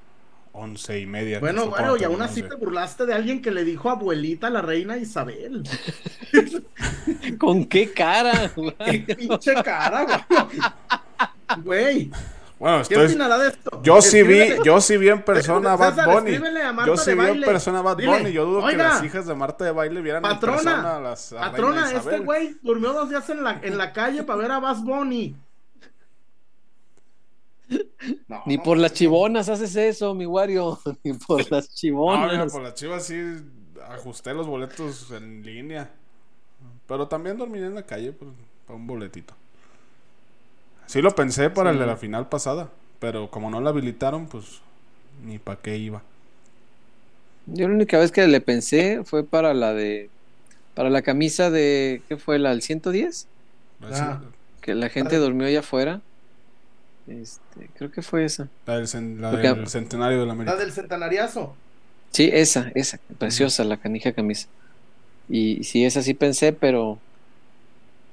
once y media. Bueno, bueno, y aún así te burlaste de alguien que le dijo abuelita a la reina Isabel. ¿Con qué cara? Qué pinche cara, güey. Güey, Bueno, ¿qué estoy... opinará de esto? Yo sí vi, yo sí vi en persona a Bad Bunny. escríbele a Marta Yo sí vi en persona a Bad Dile, Bunny. Yo dudo que "Oiga, las hijas de Marta de Baile vieran en persona a las a patrona, Reina este güey durmió dos días en la, en la calle para ver a Bass Bunny. No, Ni no, por las no. chivonas haces eso, mi Wario. Ni por las Ah, mira, chivonas. por las chivas sí ajusté los boletos en línea. Pero también dormí en la calle pues, para un boletito. Sí lo pensé para el de Sí. la final pasada. Pero como no la habilitaron, pues ni para qué iba. Yo la única vez que le pensé fue para la de. Para la camisa de. ¿Qué fue? ¿La del 110? Ah. Que la gente durmió allá afuera. Este, creo que fue esa. La del, cen- la Porque- del centenario de la América. La del centenariazo. Sí, esa, esa, preciosa la canija camisa. Y sí, esa sí pensé, pero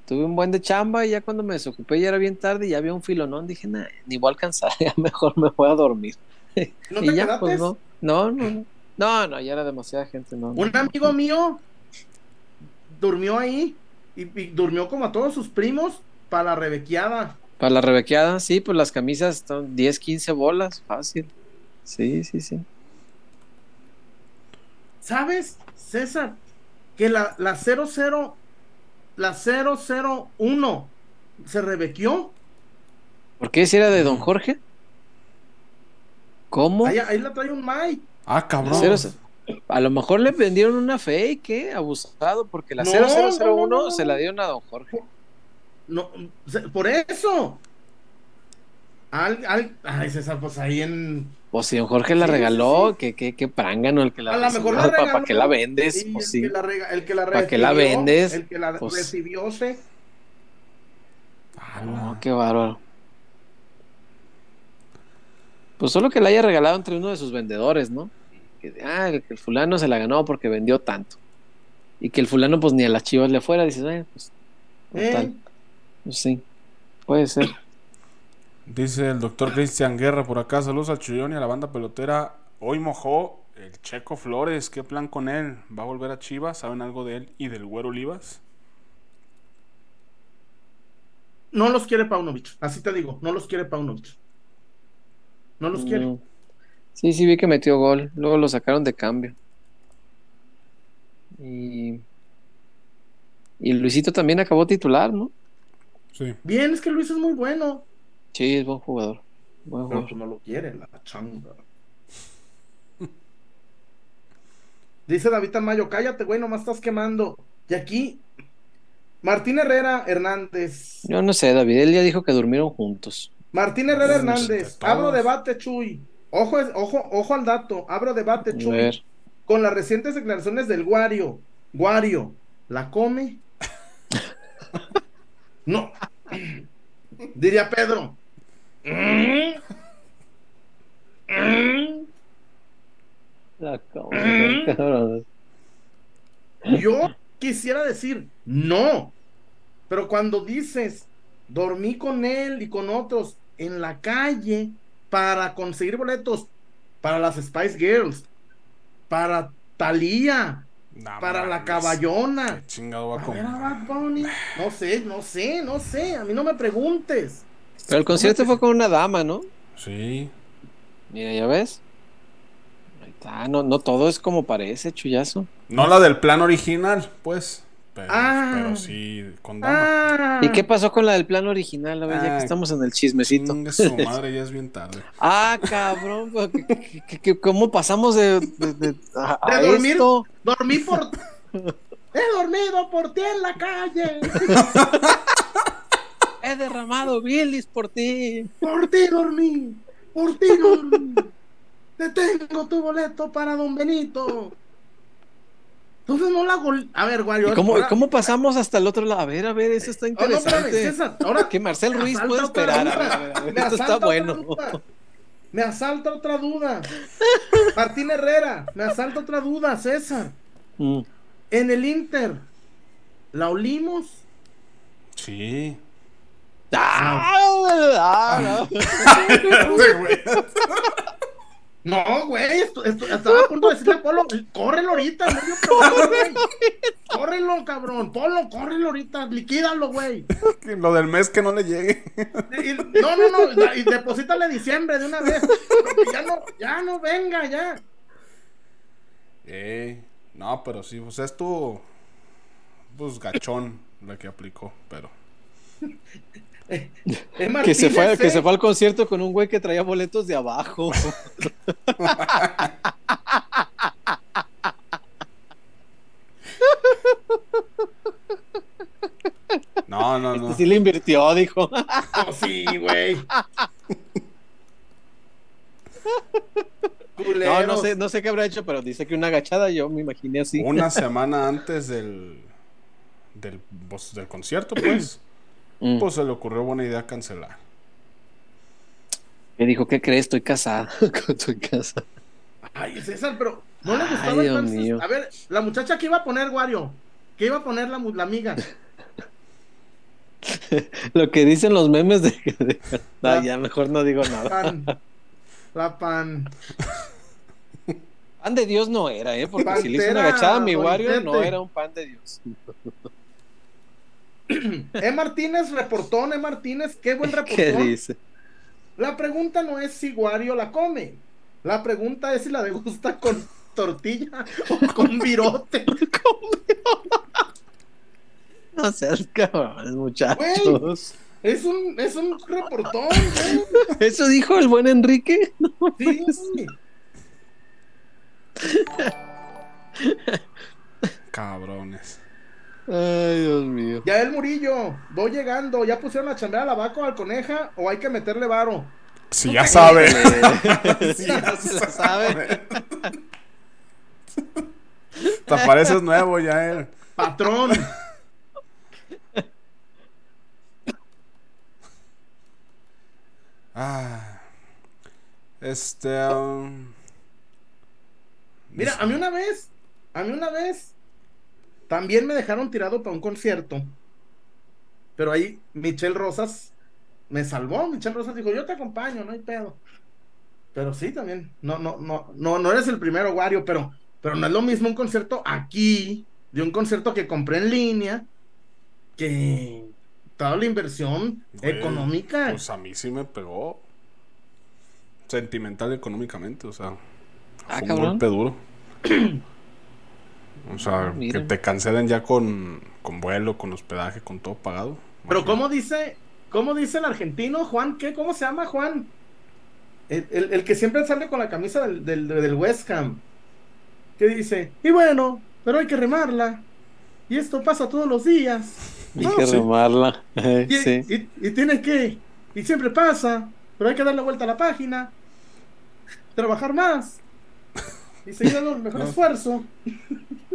tuve un buen de chamba y ya cuando me desocupé ya era bien tarde y ya había un filonón, dije, nah, ni voy a alcanzar, ya mejor me voy a dormir. ¿No y te ya, pues no, no, no, no, no, ya era demasiada gente, no. no. Un amigo mío durmió ahí y, y durmió como a todos sus primos para la rebequeada. Para la rebequeada, sí, pues las camisas son 10, 15 bolas, fácil. Sí, sí, sí. ¿Sabes, César? Que la, la 00, la 001 se rebequeó. ¿Por qué si era de Don Jorge? ¿Cómo? Ahí, ahí la trae un Mike. Ah, cabrón. Cero- a lo mejor le vendieron una fake, ¿eh? Abusado, porque la No, 0001 no, no, no. se la dieron a Don Jorge. No, por eso. Al, al, ay, César, pues ahí en. O si Don Jorge la Sí, sí, regaló, sí. que, que, que prángano el que la A lo mejor la ¿Para regaló, qué la vendes? y Pues el, sí. que la rega- el que la ¿Para qué la recibió, vendes? El que la Pues- recibió se. Ah, No, qué bárbaro. Pues solo que la haya regalado entre uno de sus vendedores, ¿no? Que, ah, el, que el fulano se la ganó porque vendió tanto. Y que el fulano, pues ni a las chivas le fuera, dices, eh, pues, total. Eh, Pues sí, puede ser. Dice el doctor Cristian Guerra por acá. Saludos al Chuyón y a la banda pelotera. Hoy mojó el Checo Flores. ¿Qué plan con él? ¿Va a volver a Chivas? ¿Saben algo de él y del Güero Olivas? no los quiere Paunovic. Así te digo, no los quiere Paunovic. No los quiere. Mm. Sí, sí, vi que metió gol. Luego lo sacaron de cambio. Y, y Luisito también acabó titular, ¿no? Sí. Bien, es que Luis es muy bueno. Sí, es buen jugador. Buen Pero jugador. pues no lo quiere, la changa. Dice David Tamayo, cállate, güey, nomás estás quemando. Y aquí, Martín Herrera Hernández. Yo no sé, David, él ya dijo que durmieron juntos. Martín Herrera Hernández, abro debate, Chuy. Ojo, ojo, ojo al dato, abro debate, A Chuy. ver. Con las recientes declaraciones del Guario. Guario, ¿la come? no. Diría Pedro. Mm. Mm. Yo quisiera decir no, pero cuando dices dormí con él y con otros en la calle para conseguir boletos para las Spice Girls, para Thalía, para la caballona, ¿Qué chingado va a a ver a comer? Bad Bunny. No sé, no sé, no sé, a mí no me preguntes. Pero el concierto fue con una dama, ¿no? Sí. Mira, ya ves. Ahí está, no, no todo es como parece, chullazo. No la del plan original, pues. Pero, Ah. pero sí, con dama. Ah, ¿Y qué pasó con la del plan original? A ver, ya Ah, que estamos en el chismecito. Su madre, ya es bien tarde. Ah, cabrón, pues, ¿qué- qué- qué- qué- ¿cómo pasamos de, de- de- a, a De dormir. esto? dormí por. He dormido por ti en la calle. He derramado bilis por ti. Por ti dormí. Por ti dormí. Te tengo tu boleto para Don Benito. Entonces no la gol. A ver, Wario. ¿Y cómo, ahora- cómo pasamos hasta el otro lado? A ver, a ver, eso está Oh, no, espérame, interesante. César, ahora que Marcel Ruiz puede esperar. A duda. ver, a ver, a ver, Me esto está bueno. Me asalta otra duda. Martín Herrera, me asalta otra duda, César. Mm. En el Inter, ¿la olimos? Sí. Ah, no. No, güey, esto- esto- estaba a punto de decirle a Polo, córrelo ahorita, medio programa, güey. Córrelo, cabrón, Polo, córrelo ahorita, liquídalo, güey. Lo del mes que no le llegue. Y- y- no, no, no, y deposítale diciembre de una vez. Porque ya no, ya no venga, ya. Eh, no, pero sí, pues esto. Pues gachón la que aplicó, pero. Es Que se, fue, que ¿eh? se fue al concierto con un güey que traía boletos de abajo. No, no, no. Este sí le invirtió, dijo. Oh, sí, güey. No, no sé, no sé qué habrá hecho, pero dice que una agachada yo me imaginé así. Una semana antes del. Del, pues, del concierto, pues. Mm. Pues se le ocurrió buena idea cancelar. Me dijo, ¿qué crees? Estoy casada. Estoy casada. Ay, César, pero no le Ay, gustaba Dios entonces. mío. A ver, la muchacha que iba a poner, Wario. ¿Qué iba a poner la, la amiga? Lo que dicen los memes de... de- ya mejor no digo nada. Pan. La pan. Pan de Dios no era, ¿eh? Porque si le hizo una agachada a mi Wario, no era un pan de Dios. E. Martínez, reportón, E. Martínez, qué buen ¿Qué reportón. dice? La pregunta no es si Wario la come. La pregunta es si la degusta con tortilla o con virote. No seas cabrón, muchachos. Es un, es un reportón, güey. ¿Eso dijo el buen Enrique? Sí. Cabrones. Ay, Dios mío. Ya el Murillo, voy llegando. ¿Ya pusieron a chambear a la vaca o al coneja o hay que meterle varo? Si ya sabe. Sí, ya sabe. Te pareces nuevo ya él. Patrón. Ah. Este. um, Mira, a mí una vez, a mí una vez, también me dejaron tirado para un concierto. Pero ahí Michelle Rosas me salvó. Michelle Rosas dijo, yo te acompaño, no hay pedo. Pero sí, también. No, no, no, no, no eres el primero, Wario, pero, pero no es lo mismo un concierto aquí, de un concierto que compré en línea, que toda la inversión Güey, económica. Pues a mí sí me pegó. Sentimental y económicamente, o sea. Ah, fue un cabrón. golpe duro. O sea, que Mira. te cancelen ya con, con vuelo, con hospedaje, con todo pagado. Pero Imagínate. ¿cómo dice, cómo dice el argentino, Juan? ¿Qué? ¿Cómo se llama, Juan? El, el- el que siempre sale con la camisa del, del, del West Ham. Que dice, y bueno, pero hay que remarla. Y esto pasa todos los días. Hay No, que sí. remarla. Y, sí. y, y tienes que, y siempre pasa, pero hay que darle vuelta a la página. Trabajar más. Y seguir dando el mejor No. esfuerzo.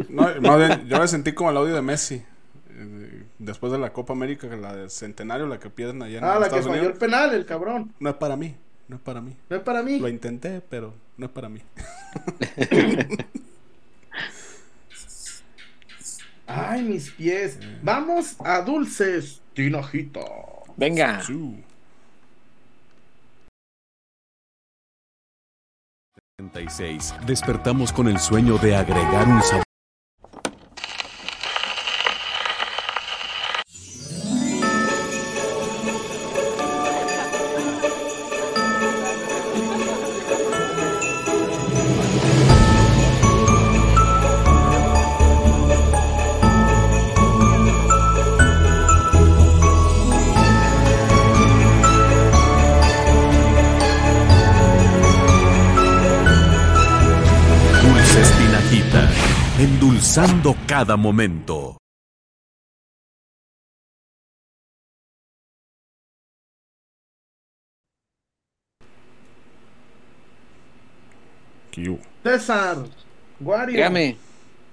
No, más bien, yo me sentí como el audio de Messi. eh, Después de la Copa América, la del centenario, la que pierden allá en Ah, la que falló Unidos. el penal, el cabrón. No es para mí, no es para mí. No es para mí. Lo intenté, pero no es para mí. Ay, mis pies. Vamos a dulces, Tinojito. Venga. Su. Despertamos con el sueño de agregar un sabor. Cada momento. César, Wario. Dígame.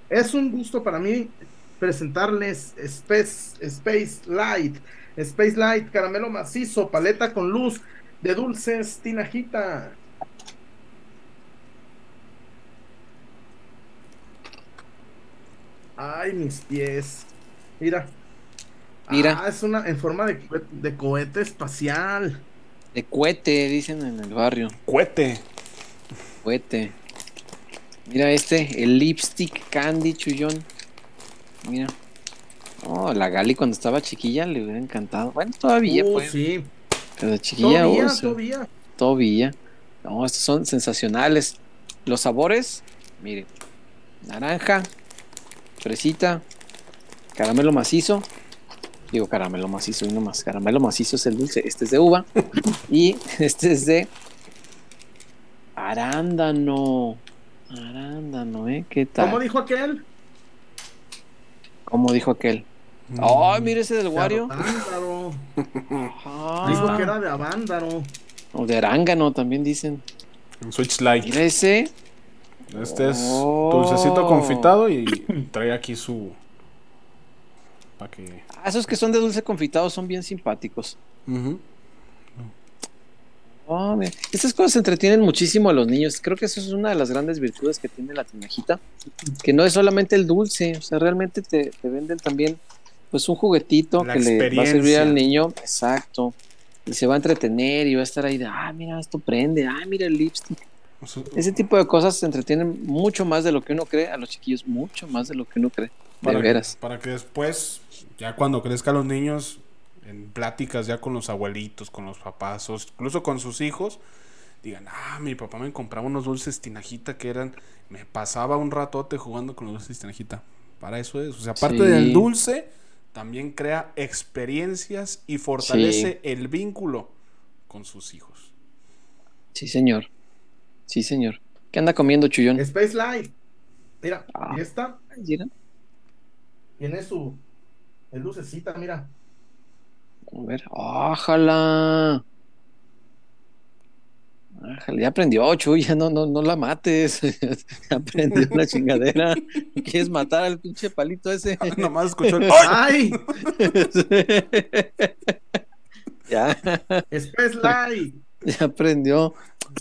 Es un gusto para mí presentarles Space, Space Light. Space Light, caramelo macizo, paleta con luz de dulces, tinajita. Ay, mis pies. Mira. Mira. Ah, es una en forma de, cohe- de cohete espacial. De cohete, dicen en el barrio. Cuete. Cohete. Mira este, el lipstick candy chullón. Mira. Oh, la Gali cuando estaba chiquilla le hubiera encantado. Bueno, todavía, Uh, pues. sí. Pero de chiquilla, Todavía, oh, todavía. todavía. No, estos son sensacionales. Los sabores, miren. Naranja, fresita, caramelo macizo. Digo caramelo macizo y no más. Caramelo macizo es el dulce. Este es de uva. y este es de arándano. Arándano, ¿eh? ¿Qué tal? ¿Cómo dijo aquel? ¿Cómo dijo aquel? Ay, mire ese del Wario. Avándaro. Ajá. Dijo que era de Avándaro. O de arángano también dicen. Un Switch Lite. Mira ese. Este es Oh. dulcecito confitado y trae aquí su. Para que. Ah, esos que son de dulce confitado son bien simpáticos. Oh, mira. Estas cosas entretienen muchísimo a los niños. Creo que eso es una de las grandes virtudes que tiene la tinajita. Que no es solamente el dulce, o sea, realmente te, te venden también pues un juguetito La que le va a servir al niño. Exacto. Y se va a entretener y va a estar ahí de, ah, mira, esto prende, ah, mira el lipstick. O sea, Ese tipo de cosas se entretienen mucho más de lo que uno cree a los chiquillos, mucho más de lo que uno cree. Para, veras. para que después, ya cuando crezcan los niños, en pláticas ya con los abuelitos, con los papás, o incluso con sus hijos, digan, ah, mi papá me compraba unos dulces tinajita que eran, me pasaba un ratote jugando con los dulces tinajita. Para eso es, o sea, aparte Sí. del dulce, también crea experiencias y fortalece el vínculo con sus hijos. Sí, señor. Sí, señor. ¿Qué anda comiendo Chuyón? Space Life. Mira, Ah. y esta mira. tiene su es lucecita, mira. A ver, ojalá. Ya aprendió, Chuy, ya no, no, no la mates. Aprendió una chingadera. ¿Quieres matar al pinche palito ese? Nomás escuchó el ¡Ay! ¡Ay! ya, Space Life. ya aprendió.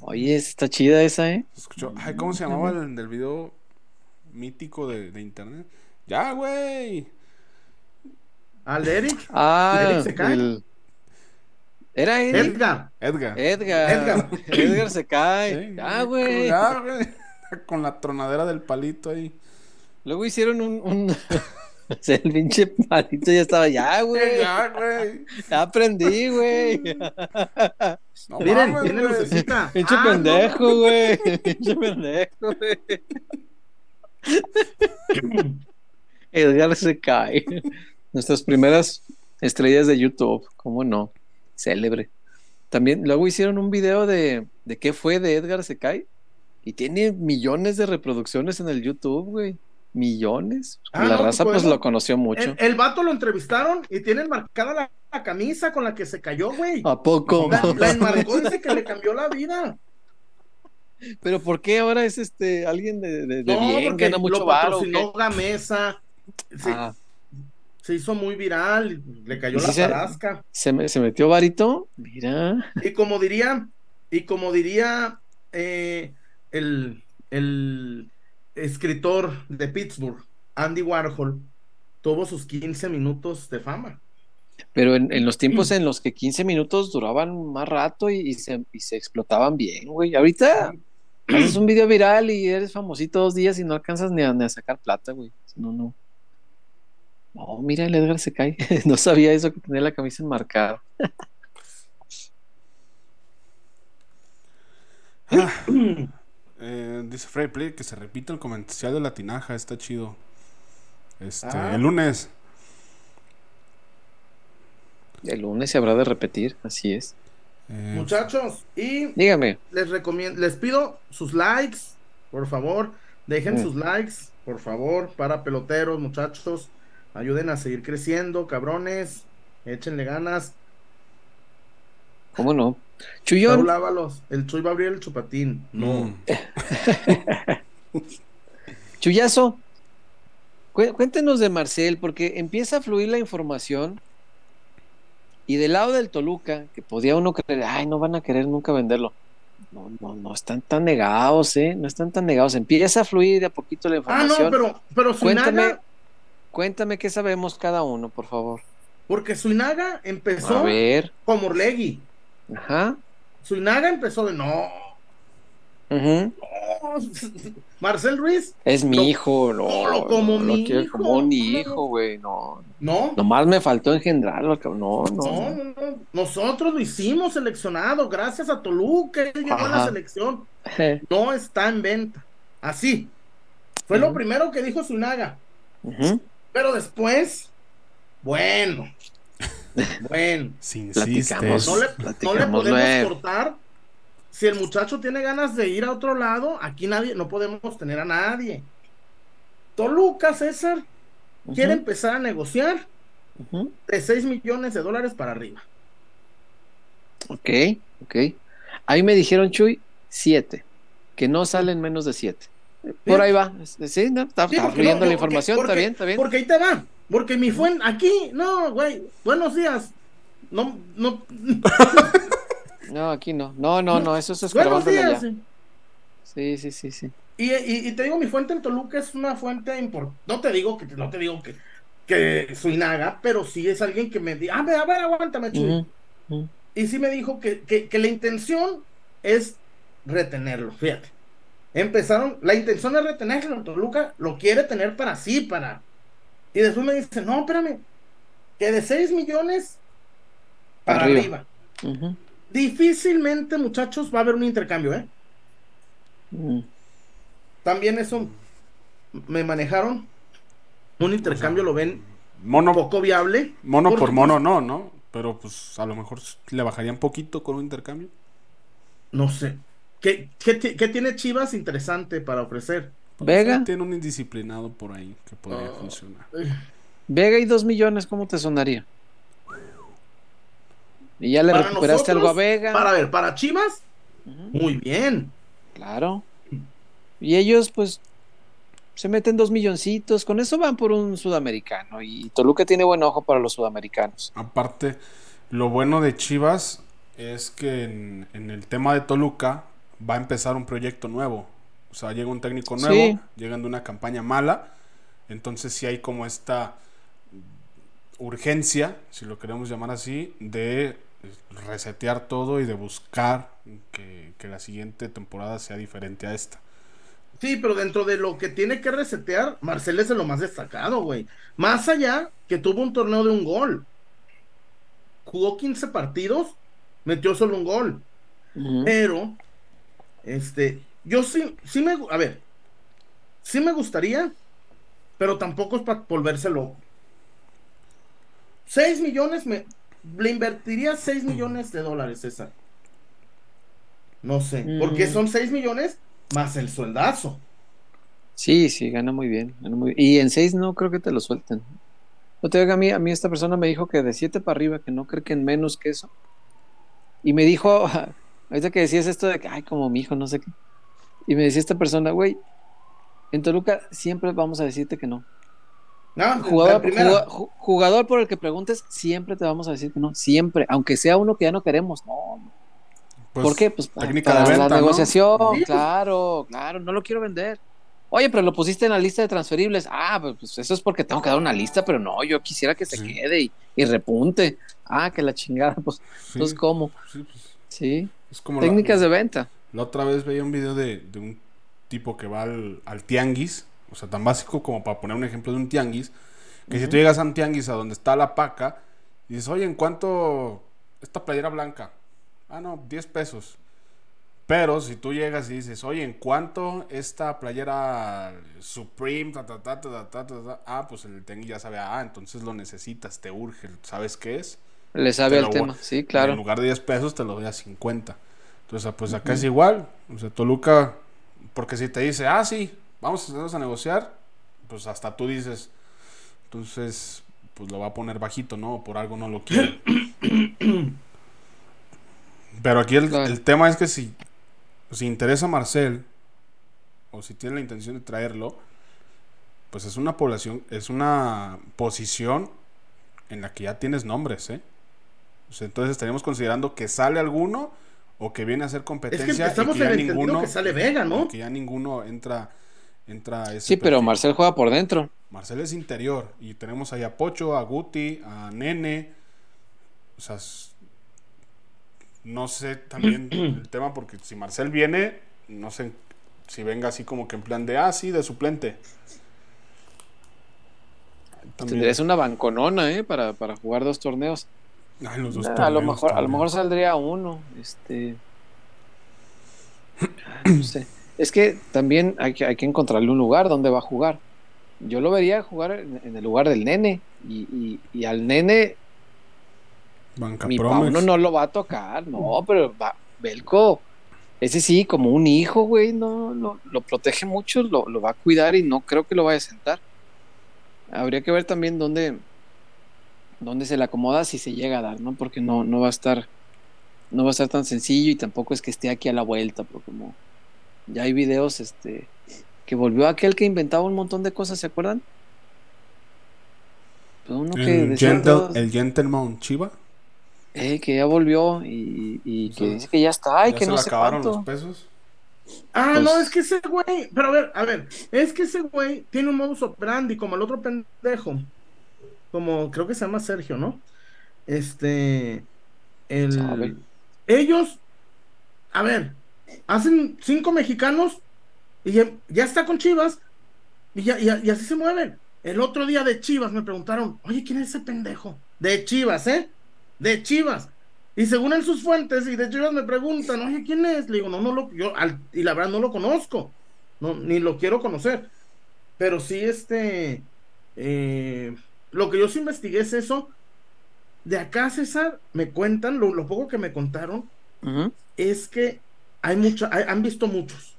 Oye, está chida esa, ¿eh? Escuchó, ay, ¿cómo se llamaba el del video mítico de, de internet? Ya, güey. Al Eric. Ah, ¿Eric se cae? el- Era Eric. Edgar. Edgar. Edgar. Edgar. Edgar se cae. Sí, Ya, güey. Ya, güey. Con la tronadera del palito ahí. Luego hicieron un. un... o sea, el pinche palito ya estaba. Ya, güey. Ya, güey. Ya aprendí, güey. No Miren, mames, lucecita. Pinche Ah, no. pendejo, güey. Pinche pendejo, güey. Edgar se cae. Nuestras primeras estrellas de YouTube, ¿cómo no? Célebre. También luego hicieron un video de, de qué fue de Edgar se cae. Y tiene millones de reproducciones en el YouTube, güey. Millones. Ah, la no, raza pues podemos- lo conoció mucho. El, el vato lo entrevistaron y tienen marcada la, la camisa con la que se cayó, güey. ¿A poco? La, la enmarcó, dice que le cambió la vida. Pero ¿por qué ahora es este alguien de, de, de No, bien? porque Gana mucho lo patrocinó Gamesa. Se, Ah, se hizo muy viral, le cayó ¿Y sí la se- tarasca. ¿se, me- ¿Se metió varito? Mira. Y como diría, y como diría eh, el, el escritor de Pittsburgh, Andy Warhol, tuvo sus 15 minutos de fama. Pero en, en los tiempos en los que 15 minutos duraban más rato y, y se, y se explotaban bien, güey. Ahorita haces un video viral y eres famosito dos días y no alcanzas ni a, ni a sacar plata, güey. No, no. No, mira, el Edgar se cae. No sabía eso que tenía la camisa enmarcada. Eh, dice Freddy Play que se repite el comercial de la tinaja. Está chido. Este, Ah. el lunes. El lunes se habrá de repetir, así es. Eh, Muchachos, y Dígame. les recomiendo, les pido sus likes, por favor, dejen Mm. sus likes, por favor, para peloteros, muchachos, ayuden a seguir creciendo, cabrones, échenle ganas. ¿Cómo no? Raúl Chuyón, Ábalos, el Chuy va a abrir el chupatín. No. mm. Chuyazo, cué- cuéntenos de Marcel, porque empieza a fluir la información y del lado del Toluca, que podía uno creer, ay, no van a querer nunca venderlo. No, no, no están tan negados, ¿eh? No están tan negados. Empieza a fluir de a poquito la Ah, información. no, pero, pero Cuéntame, Suinaga, cuéntame qué sabemos cada uno, por favor. porque Suinaga empezó A ver. como Orlegui. Ajá. Suinaga empezó de no. ujú. no. Marcel Ruiz, Es mi Lo- hijo, no. no, lo como no, mi quiero hijo, como hijo, güey, no. no. Nomás me faltó engendrarlo, cabrón. No, no. No, no. no, no. Nosotros lo hicimos seleccionado gracias a Toluca. Él llegó a la Ajá. selección. No está en venta. Así. Fue lo Ujú. primero que dijo Sunaga. Ujú. Pero después, bueno. Bueno. Si Platicamos. insistes. No le, no le Platicamos podemos luego. cortar. Si el muchacho tiene ganas de ir a otro lado, aquí nadie, no podemos tener a nadie. Toluca, César, quiere empezar a negociar de 6 millones de dólares para arriba. Ok, ok. Ahí me dijeron, Chuy, siete. Que no salen menos de siete. Por ahí va. Sí, no, está, Sí, está fluyendo no, la no, porque- información, está bien, está bien. Porque ahí te va. Porque mi fuente, aquí, no, güey, buenos días. No, no. No, aquí no. No, no, no, eso es Buenos días. allá. Sí, sí, sí, sí. Y, y- y te digo, mi fuente en Toluca es una fuente importante. No te digo que no te digo que, que soy naga, pero sí es alguien que me dice, a ver, a ver, aguántame, ujú. Y sí me dijo que, que- que la intención es retenerlo, fíjate. Empezaron, la intención es retenerlo, Toluca lo quiere tener para sí, para... Y después me dice, no, espérame, que de 6 millones para Arriba. Difícilmente, muchachos, va a haber un intercambio, ¿eh? ujú. También eso me manejaron. Un intercambio lo ven Mono, poco viable. mono por mono no, ¿no? Pero pues a lo mejor le bajaría un poquito con un intercambio. No sé. ¿Qué, qué tiene Chivas interesante para ofrecer? Vega, Tiene un indisciplinado por ahí que podría Oh. funcionar. Vega y dos millones, ¿cómo te sonaría? Y ya le Para recuperaste algo a Vega. Para ver, para Chivas, muy bien. Claro. Y ellos, pues, se meten dos milloncitos. Con eso van por un sudamericano. Y Toluca tiene buen ojo para los sudamericanos. Aparte, lo bueno de Chivas es que en, en el tema de Toluca va a empezar un proyecto nuevo. O sea, llega un técnico nuevo, Sí. llegan de una campaña mala. Entonces sí hay como esta urgencia, si lo queremos llamar así, de resetear todo y de buscar que, que la siguiente temporada sea diferente a esta. Sí, pero dentro de lo que tiene que resetear, Marcel es de lo más destacado, güey. Más allá que tuvo un torneo de un gol. Jugó 15 partidos, metió solo un gol. Pero, este, yo sí, sí me, a ver, sí me gustaría, pero tampoco es para volverse loco. 6 millones, me, le invertiría 6 millones de dólares, César. No sé, porque son 6 millones más el sueldazo. Sí, sí, gana muy bien. gana muy- Y en seis no creo que te lo suelten. No te digo, a mí, a mí esta persona me dijo que de siete para arriba, que no cree que en menos que eso. Y me dijo, ahorita que decías esto de que, ay, como mi hijo, no sé qué. Y me decía esta persona, güey, en Toluca siempre vamos a decirte que no. No, Jugador, la primera. juga- ju- jugador por el que preguntes, siempre te vamos a decir que no. Siempre. Aunque sea uno que ya no queremos. No. Pues, ¿Por qué? Pues para de venta, la negociación. Pues. Claro, claro. No lo quiero vender. Oye, pero lo pusiste en la lista de transferibles. Ah, pues, pues eso es porque tengo que dar una lista, pero no, yo quisiera que se Sí. quede y, y repunte. Ah, que la chingada, pues, Sí, entonces, ¿cómo? sí, pues, Sí, es como la- técnicas de venta. La otra vez veía un video de, de un tipo que va al, al tianguis, o sea, tan básico como para poner un ejemplo de un tianguis, que si tú llegas a un tianguis a donde está la paca, y dices, oye, ¿en cuánto esta playera blanca? Ah, no, 10 pesos. Pero si tú llegas y dices, oye, ¿en cuánto esta playera Supreme? Ta, ta, ta, ta, ta, ta, ta? Ah, pues el tianguis ya sabe, ah, entonces lo necesitas, te urge, ¿sabes qué es? Le sabe al lo tema. Sí, En claro. lugar de 10 pesos te lo doy a 50. Entonces, pues acá es igual. O sea, Toluca, porque si te dice, ah, sí, vamos a a negociar, pues hasta tú dices, entonces, pues lo va a poner bajito, ¿no? Por algo no lo quiere. Pero aquí el, Claro. el tema es que si, si interesa a Marcel, o si tiene la intención de traerlo, pues es una población, es una posición en la que ya tienes nombres, ¿eh? Entonces estaríamos considerando que sale alguno o que viene a hacer Es competencia que estamos y que en ya el ninguno que sale Vega, ¿no? que ya ninguno entra entra a ese Sí, pero perfil. Marcel juega por dentro. Marcel es interior y tenemos ahí a Pocho, a Guti, a Nene. O sea, no sé también el tema porque si Marcel viene, no sé si venga así como que en plan de, ah, sí, de suplente. También- Tendrías una banconona, ¿eh? Para, para jugar dos torneos. Ay, los dos a lo mejor, a lo mejor saldría uno. Este. Ah, No sé. Es que también hay que, hay que encontrarle un lugar donde va a jugar. Yo lo vería jugar en, en el lugar del nene. Y, y- y al nene, Banca mi. Pauno no lo va a tocar. No, pero va, Belco, ese sí, como un hijo, güey, no, no, lo protege mucho, lo, lo va a cuidar y no creo que lo vaya a sentar. Habría que ver también dónde, dónde se le acomoda si se llega a dar, ¿no? Porque no, no va a estar, no va a estar tan sencillo y tampoco es que esté aquí a la vuelta, porque como ya hay videos, este, que volvió aquel que inventaba un montón de cosas, ¿se acuerdan? Pues uno que El, gentle- todos- el Gentleman Chiva. Eh, que ya volvió y, y que dice que ya está y ¿Ya que se no le sé acabaron cuánto. los pesos? Ah, Pues- no, es que ese güey, pero a ver, a ver, es que ese güey tiene un modus operandi como el otro pendejo, como creo que se llama Sergio, ¿no? Este, el, Sabe. ellos, a ver, hacen cinco mexicanos y ya, ya está con Chivas y, ya, y, y así se mueven. El otro día de Chivas me preguntaron, oye, ¿quién es ese pendejo? De Chivas, ¿eh? De Chivas. Y según en sus fuentes y de Chivas me preguntan, oye, ¿quién es? Le digo, no, no lo, yo, al- y la verdad no lo conozco, no, ni lo quiero conocer. Pero sí, este, eh, lo que yo sí investigué es eso. De acá, César, me cuentan, lo, lo poco que me contaron, es que hay mucha, hay- han visto muchos.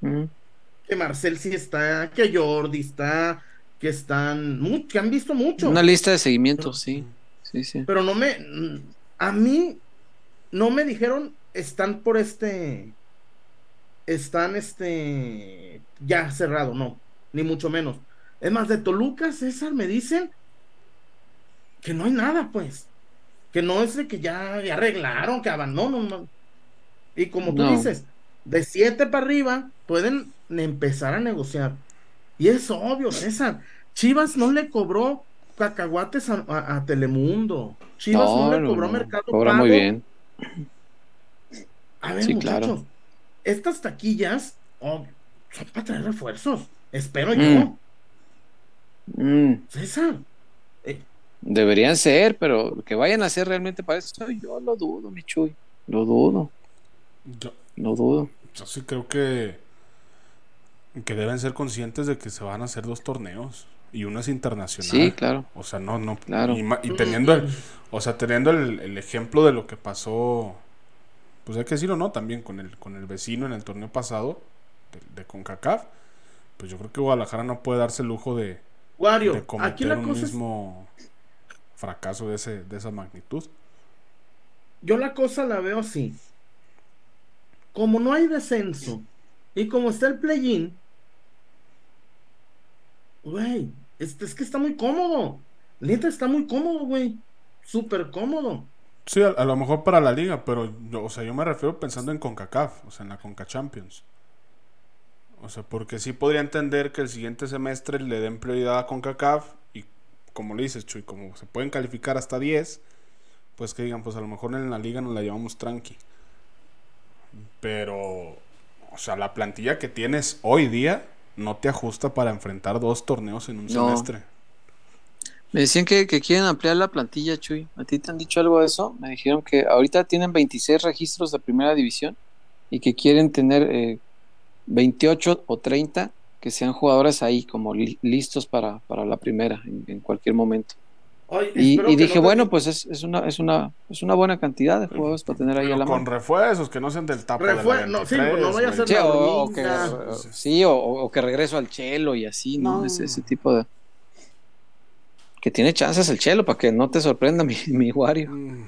Que Marcel sí está, que Jordi está, que están, que han visto mucho. Una lista de seguimiento, sí. Sí, sí. Pero no me, a mí no me dijeron, están por este, están este, ya cerrado, no, ni mucho menos. Es más, de Toluca, César, me dicen que no hay nada, pues, que no es de que ya, ya arreglaron, que abandonan. no. Y como tú No. dices, de siete para arriba pueden empezar a negociar. Y es obvio, César, Chivas no le cobró cacahuates a, a- a Telemundo. Chivas no, le cobró Mercado Cobra Pago. muy bien. A ver, Sí, muchachos, claro. estas taquillas oh, son para traer refuerzos. Espero Mm. yo, Mm, César. deberían ser, pero que vayan a ser realmente para eso, yo lo dudo, mi Chuy. Lo dudo, Yo, lo dudo. yo sí creo que, que deben ser conscientes de que se van a hacer dos torneos y uno es internacional. Sí, claro. O sea, no, no. Claro. Y teniendo el, o sea, teniendo el, el ejemplo de lo que pasó, pues hay que decirlo, ¿no? También con el, con el vecino en el torneo pasado de, de CONCACAF, pues yo creo que Guadalajara no puede darse el lujo de, de Wario, aquí cometer la un cosa es, mismo fracaso de, ese, de esa magnitud. yo la cosa la veo así. Como no hay descenso y como está el play-in, güey, es, es que está muy cómodo. Neta está muy cómodo, güey. Súper cómodo. Sí, a, a lo mejor para la liga, pero yo, o sea, yo me refiero pensando en CONCACAF, o sea, en la CONCA Champions. O sea, porque sí podría entender que el siguiente semestre le den prioridad a CONCACAF y como le dices, Chuy, como se pueden calificar hasta 10, pues que digan, pues a lo mejor en la liga nos la llevamos tranqui. Pero, o sea, la plantilla que tienes hoy día no te ajusta para enfrentar dos torneos en un No. semestre. Me decían que, que quieren ampliar la plantilla, Chuy. ¿A ti te han dicho algo de eso? Me dijeron que ahorita tienen 26 registros de primera división y que quieren tener eh, 28 o 30 que sean jugadores ahí como li- listos para, para la primera en, en cualquier momento. Ay, Y, dije, no te- bueno, pues es, es, una, es, una, es una buena cantidad de jugadores para tener ahí a la con mano. refuerzos, que no sean del de no, sí, 23, no vaya a güey. ser Sí, la o, o que, o- sí, o, o que regreso al chelo y así, ¿no? No. Ese, ese tipo de... Que tiene chances el chelo para que no te sorprenda mi, mi Wario. Mm.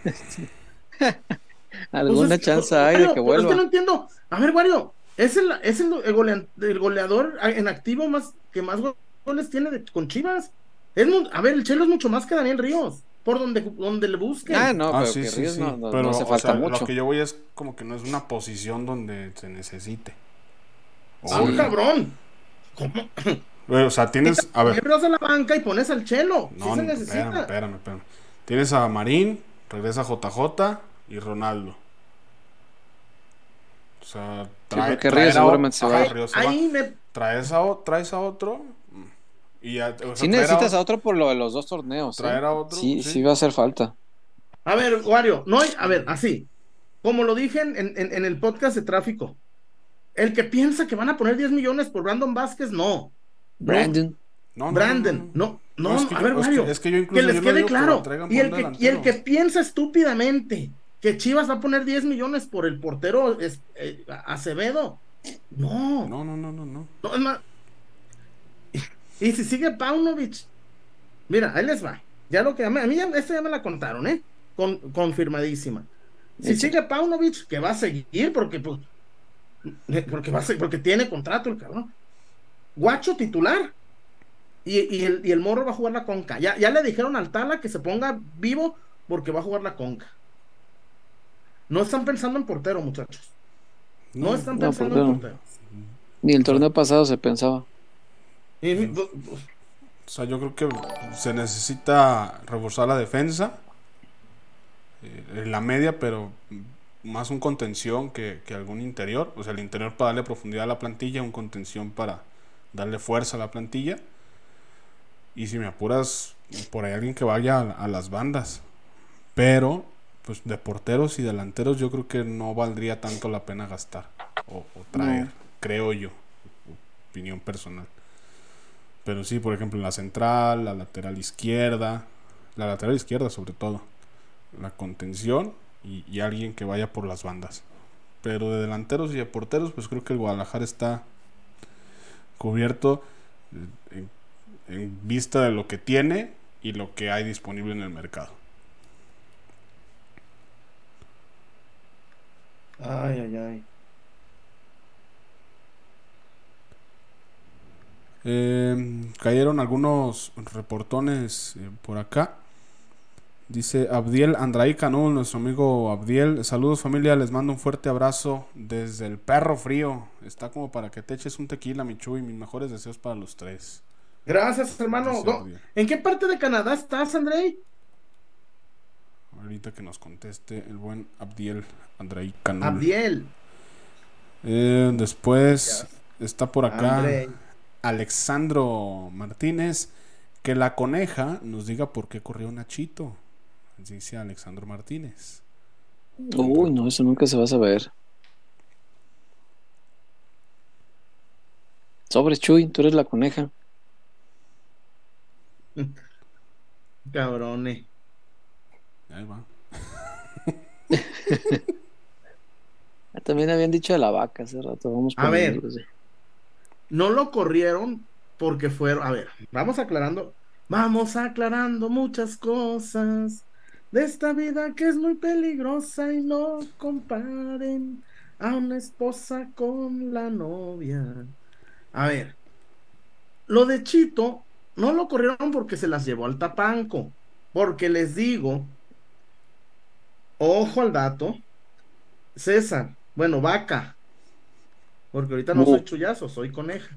Alguna Pues es- chance hay de que pero Es que vuelva. no entiendo. A ver, Wario, es el, es el, el golea- el goleador en activo más que más go- goles tiene de- con Chivas. Es a ver, el Chelo es mucho más que Daniel Ríos. Por donde, donde le busquen. Ah, no, Ah, pero sí, que Ríos sí. no, no- Pero, no hace o sea, mucho. Lo que yo voy es como que no es una posición donde se necesite. Ah, Uy. cabrón. ¿Cómo? O sea, tienes. A ver. A la banca y pones al Chelo. Sí No, se necesita. espérame, espérame, espérame. Tienes a Marín, regresa JJ y Ronaldo. O sea, trae, porque traer Ríos a o- seguramente se va. Ajá, se va. ahí me. Traes a, traes a otro. Y ya, o sea, Sí traer necesitas a, a otro por lo de los dos torneos. ¿eh? Traer a otro, Sí, sí. sí va a hacer falta. A ver, Wario, no hay. A ver, así. Como lo dije en, en- en el podcast de tráfico. El que piensa que van a poner 10 millones por Brandon Vázquez, no. Brandon. No, no, Brandon, no, no, es que a yo- ver, es que- Wario, es que yo que incluso les yo no quede que claro. traigan y, por el que, y el que piensa estúpidamente que Chivas va a poner 10 millones por el portero es- eh, Acevedo, no, no, No, no, no, no, no. es más. Y, si sigue Paunovic, mira, ahí les va. Ya lo que a mí, a mí ya, esta ya me la contaron, ¿eh? Con, confirmadísima. Si Echa. sigue Paunovic, que va a seguir porque, pues, porque, va a seguir, porque tiene contrato el cabrón. Guacho titular. Y, y el, y el morro va a jugar la conca. Ya, ya le dijeron al Tala que se ponga vivo porque va a jugar la conca. No están pensando en portero, muchachos. No, están no, pensando en portero. Ni el torneo pasado se pensaba. Y O sea, yo creo que se necesita reforzar la defensa, eh, en la media, pero más un contención que, que algún interior. O sea, el interior para darle profundidad a la plantilla, un contención para darle fuerza a la plantilla. Y si me apuras, por ahí alguien que vaya a, a las bandas. Pero, pues de porteros y delanteros, yo creo que no valdría tanto la pena gastar o, o traer, creo yo. Opinión personal. Pero sí, por ejemplo, en la central, la lateral izquierda, la lateral izquierda sobre todo, la contención y, y alguien que vaya por las bandas. Pero de delanteros y de porteros, pues creo que el Guadalajara está cubierto eh, en, en vista de lo que tiene y lo que hay disponible en el mercado. Ay, ay, ay. Eh, cayeron algunos reportones eh, por acá. Dice Abdiel Andraí Canul, nuestro amigo Abdiel. Saludos familia, les mando un fuerte abrazo desde el perro frío. Está como para que te eches un tequila, Michu, y mis mejores deseos para los tres. Gracias, hermano. ¿En qué parte de Canadá estás, Andrei? Ahorita que nos conteste el buen Abdiel Andraí Canul. Abdiel. Eh, después está por acá Andrei. Alexandro Martínez. Que la coneja nos diga por qué corrió Nachito. Dice Alexandro Martínez. Uy, no, eso nunca se va a saber. Sobre Chuy, tú eres la coneja. Cabrones. Ahí va. Ah, También habían dicho de la vaca hace rato. Vamos A ver. No lo corrieron porque fueron. A ver, vamos aclarando. Vamos aclarando muchas cosas de esta vida que es muy peligrosa y no comparen a una esposa con la novia. A ver, lo de Chito no lo corrieron porque se las llevó al tapanco. Porque les digo, ojo al dato, César, bueno, vaca, porque ahorita no soy chullazo, soy coneja.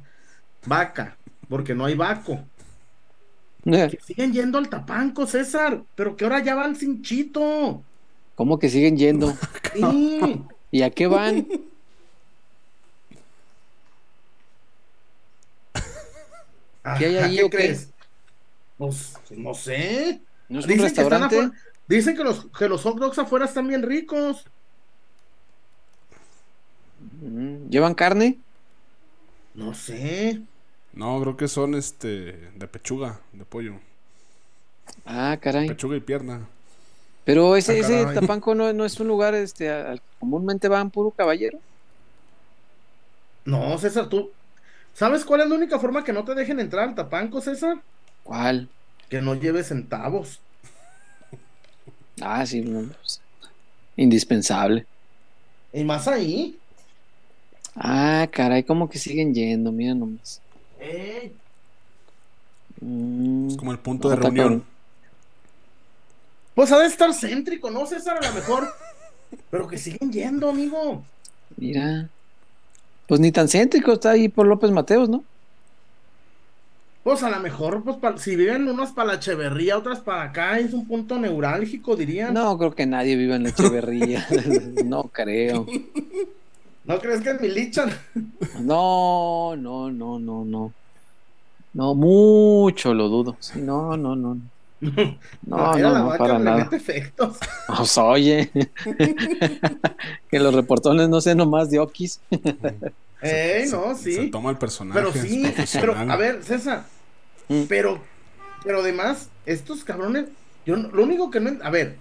Vaca, porque no hay vaco. Eh, Que siguen yendo al tapanco, César, pero que ahora ya van sin Chito. ¿Cómo que siguen yendo? Sí. ¿Y a qué van? ¿Qué hay ahí ¿qué o qué? crees? Pues no sé. ¿No es un Dicen que están restaurante? Dicen que los, que los hot dogs afuera están bien ricos. Mm, ¿Llevan carne? No sé. No, creo que son este de pechuga, de pollo. Ah, caray. Pechuga y pierna. Pero ese, Ah, ese. Tapanco no, no es un lugar este, al que comúnmente van puro caballero. No, César, tú. ¿Sabes cuál es la única forma que no te dejen entrar al tapanco, César? ¿Cuál? Que no lleves centavos. Ah, sí, indispensable. Y más ahí. Ah, caray, ¿cómo que siguen yendo? Mira nomás. Mm, Es como el punto no, de reunión. Pues ha de estar céntrico, ¿no, César? A lo mejor. Pero que siguen yendo, amigo. Mira. Pues ni tan céntrico, está ahí por López Mateos, ¿no? Pues a lo mejor, pues si viven unos para la Echeverría, otras para acá, es un punto neurálgico, dirían. ¿No, No, creo que nadie vive en la Echeverría. no creo. crees que milichan? No, no, no, no, no. No, mucho lo dudo. Sí, no, no, no. No, no, no, vaca, para nada. efectos. Pues, oye, que los reportones no sean nomás de Okis. Ey, Se- no, Se sí. toma el personaje. Pero sí, pero a ver, César, Mm. pero, pero además, estos cabrones, yo no- lo único que no, a ver,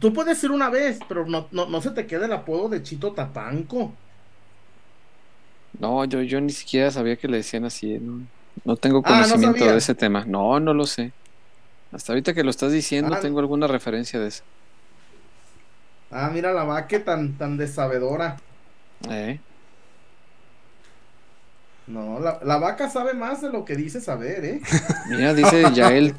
tú puedes ir una vez, pero no, no, no se te queda el apodo de Chito Tapanco. No, yo, yo ni siquiera sabía que le decían así. No, no tengo Ah, ¿no conocimiento de ese tema. No, no lo sé. Hasta ahorita que lo estás diciendo, Ah, tengo alguna referencia de eso. Ah, mira la vaca tan, tan desabedora. ¿Eh? No, la, la vaca sabe más de lo que dice saber, ¿eh? Mira, dice Yael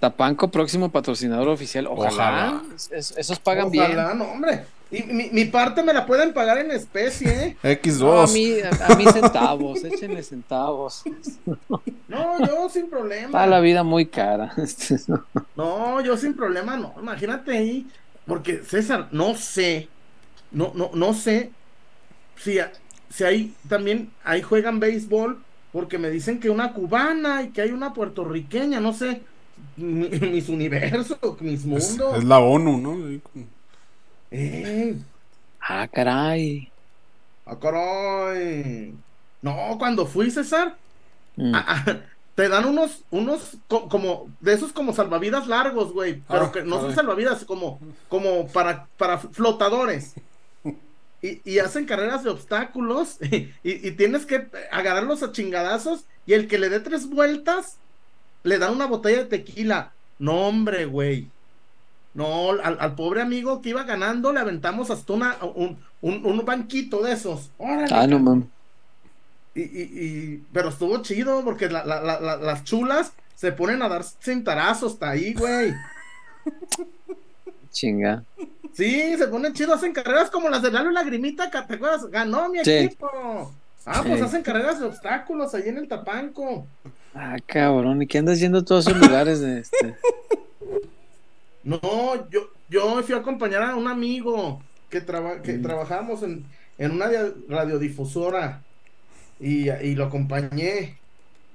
Tapanco, próximo patrocinador oficial. Ojalá. Ojalá. Es- esos pagan bien. Ojalá, no, hombre. Y mi, mi parte me la pueden pagar en especie, ¿eh? No, X2. a mí, a, a mí centavos, échenle centavos. No, yo sin problema. Está la vida muy cara. No. Yo sin problema, no. Imagínate ahí. Porque César, no sé. No, no, no sé si, si ahí también ahí juegan béisbol. Porque me dicen que una cubana y que hay una puertorriqueña, no sé. mi- Mis universos, mis mundos. es la ONU, ¿no? Eh, Ah, caray. ah, caray. No, cuando fui, César, Mm. te dan unos, unos co- como, de esos como salvavidas largos, güey, pero Ah, que no son salvavidas, como, como para, para flotadores. Y, y hacen carreras de obstáculos y, y tienes que agarrarlos a chingadazos y el que le dé tres vueltas le dan una botella de tequila. No, hombre, güey. No, al, al pobre amigo que iba ganando le aventamos hasta una, un, un, un banquito de esos. Órale, Ah, no mames. y, y, y- pero estuvo chido porque la- la- la- la- las chulas se ponen a dar cintarazos hasta ahí, güey. Chinga. Sí, se ponen chido, hacen carreras como las de Lalo y Lagrimita, que ¿te acuerdas? Ganó mi Sí. equipo. Ah, pues hacen carreras de obstáculos ahí en el Tapanco. Ah, cabrón. ¿Y qué andas yendo todos esos lugares de este? No, yo, yo fui a acompañar a un amigo que, traba, que Mm. trabajamos en, en una radiodifusora y, y lo acompañé.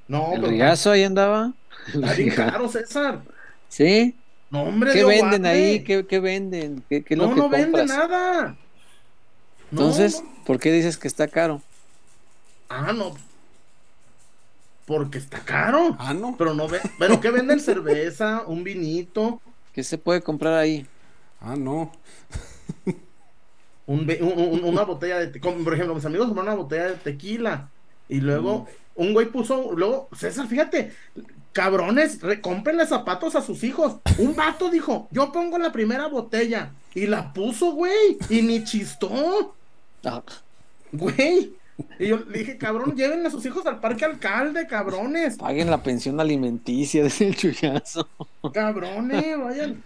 No, ¿El pero rigazo ahí andaba? está bien caro, César. ¿Sí? No, hombre, ¿Qué venden guarde. ahí? ¿Qué, qué venden? ¿Qué, qué es lo No, que no vende compras? nada. No, Entonces, no. ¿por qué dices que está caro? Ah, no. Porque está caro. Ah, no. Pero no ve, pero que venden cerveza, un vinito, ¿Qué se puede comprar ahí? Ah, no. un, ve- un- un- una botella de te- como, por ejemplo, mis amigos compraron una botella de tequila y luego un güey puso, luego César, fíjate, cabrones, re- cómprenle zapatos a sus hijos. Un vato dijo, "Yo pongo la primera botella" y la puso, güey, y ni chistó, Ah, güey. Y yo le dije, "Cabrón, lleven a sus hijos al parque alcalde, cabrones." paguen la pensión alimenticia de el chullazo. Cabrones, vayan.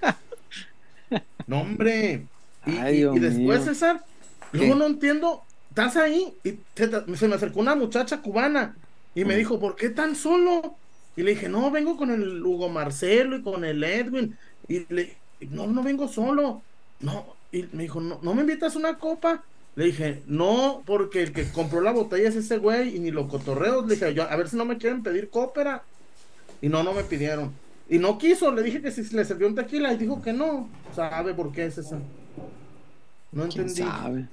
No, hombre. Y, Ay, y- después, mío. César, luego ¿Qué? no entiendo. Estás ahí y se, me acercó una muchacha cubana y me dijo, ¿por qué tan solo? Y le dije, no, vengo con el Hugo Marcelo y con el Edwin. Y le no, no vengo solo. No, y me dijo, no, ¿no me invitas una copa? Le dije, no, porque el que compró la botella es ese güey y ni lo cotorreos. Le dije, yo, a ver si no me quieren pedir cópera. Y no, no me pidieron. Y no quiso, le dije que si le sirvió un tequila y dijo que no. ¿Sabe por qué es eso? No ¿Quién entendí. sabe?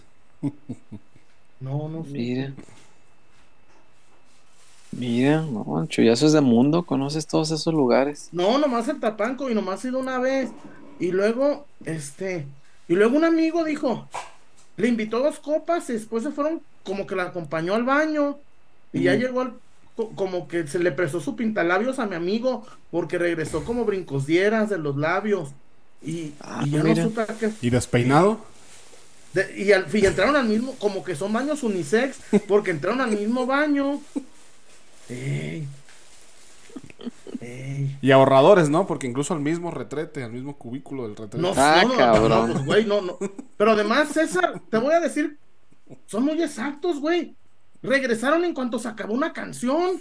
No, no sé. Mira. Mira, no, es de mundo, conoces todos esos lugares. No, nomás el tapanco y nomás he ido una vez. Y luego, este, y luego un amigo dijo, le invitó dos copas y después se fueron, como que la acompañó al baño. Y ya llegó al- co- como que se le prestó su pintalabios a mi amigo, porque regresó como brincosieras de los labios. Y, Ah, y ya mira. no qué ¿Y despeinado? De- y, al, y entraron al mismo, como que son baños unisex, porque entraron al mismo baño. Ey. Ey. Y ahorradores, ¿no? Porque incluso al mismo retrete, al mismo cubículo del retrete. No, Ah, no, no, no, cabrón. no, pues, güey, no, no. Pero además, César, te voy a decir, son muy exactos, güey. Regresaron en cuanto se acabó una canción.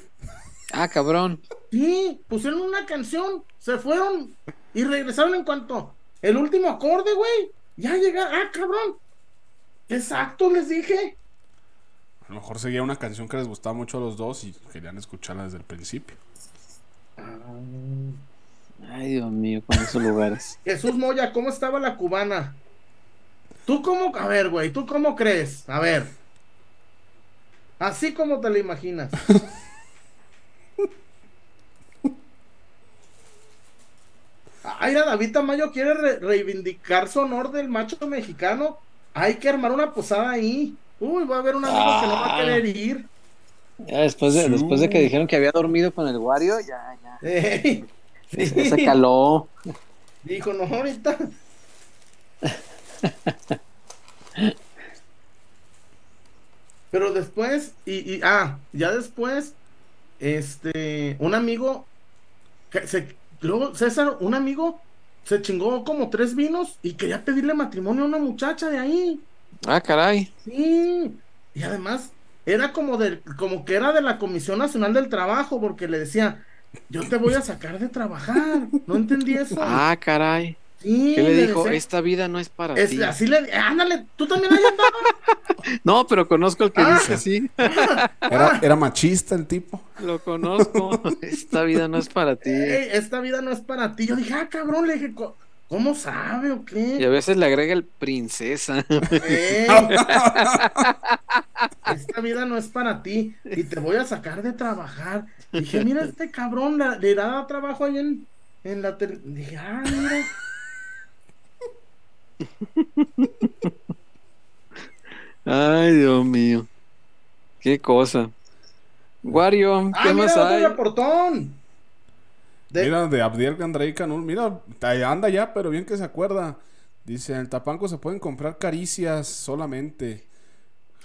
Ah, cabrón. Sí, pusieron una canción, se fueron y regresaron en cuanto el último acorde, güey. Ya llegaron, ah, cabrón. Exacto, les dije. A lo mejor seguía una canción que les gustaba mucho a los dos y querían escucharla desde el principio. Ay, Dios mío, con esos lugares. Jesús Moya, ¿cómo estaba la cubana? ¿Tú cómo? A ver, güey, ¿tú cómo crees? A ver. Así como te la imaginas. Ay, la David Tamayo quiere re- reivindicar su honor del macho mexicano. Hay que armar una posada ahí. Uy, va a haber un amigo que no va a querer ir. Ya después de, Sí. después de que dijeron que había dormido con el Wario, ya, ya. Ey, se caló. Dijo, no, ahorita. Pero después, y, y- ah, ya después, este, un amigo, que se, luego César, un amigo se chingó como tres vinos y quería pedirle matrimonio a una muchacha de ahí. Ah, caray. Sí. Y además era como de, como que era de la Comisión Nacional del Trabajo, porque le decía, yo te voy a sacar de trabajar. No entendí eso. Ah, caray. sí, ¿Qué le dijo? decía- Esta vida no es para es- ti. así le, ándale, tú también ahí andabas. No, pero conozco al que Ah. dice así. Era, era machista el tipo. Lo conozco. Esta vida no es para ti. Ey, esta vida no es para ti. Yo dije, ah, cabrón, le dije, "¿Co- ¿cómo sabe o Y a qué? veces le agrega el princesa. Esta vida no es para ti y te voy a sacar de trabajar. Dije, mira, este cabrón le, le da trabajo ahí en, en la tele. Dije, ah, mira. Ay, Dios mío. Qué cosa. Wario, ¿qué Ah, mira, más otro hay? reportón. De- Mira, de Abdiel Gandrey Canul. Mira, anda ya, pero bien que se acuerda. Dice, en el Tapanco se pueden comprar caricias solamente.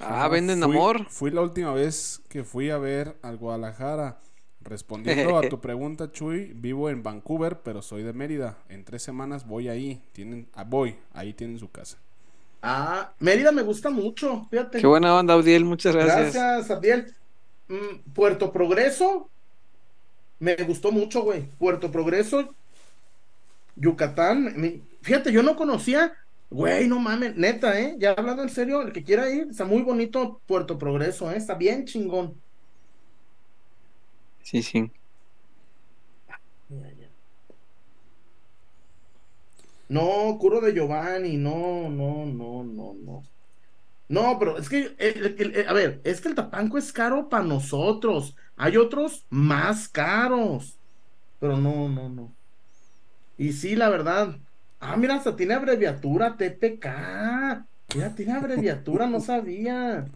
Ah, venden Fui- amor. Fui la última vez que fui a ver al Guadalajara. Respondiendo a tu pregunta, Chuy, vivo en Vancouver, pero soy de Mérida. En tres semanas voy ahí. Tienen, ah, voy, ahí tienen su casa. Ah, Mérida me gusta mucho, fíjate. Qué buena onda, Audiel. Muchas gracias. Gracias, Abdiel. Mm, Puerto Progreso. Me gustó mucho, güey. Puerto Progreso. Yucatán. Fíjate, yo no conocía. Güey, no mames, neta, ¿eh? Ya hablando en serio, el que quiera ir, está muy bonito Puerto Progreso, ¿eh? Está bien chingón. Sí, sí. No, Curo de Giovanni, no, no, no, no, no. No, pero es que, a ver, es que el tapanco es caro para nosotros. Hay otros más caros. Pero no, no, no. Y sí, la verdad. Ah, mira, hasta tiene abreviatura TPK. Mira, tiene abreviatura, no sabía.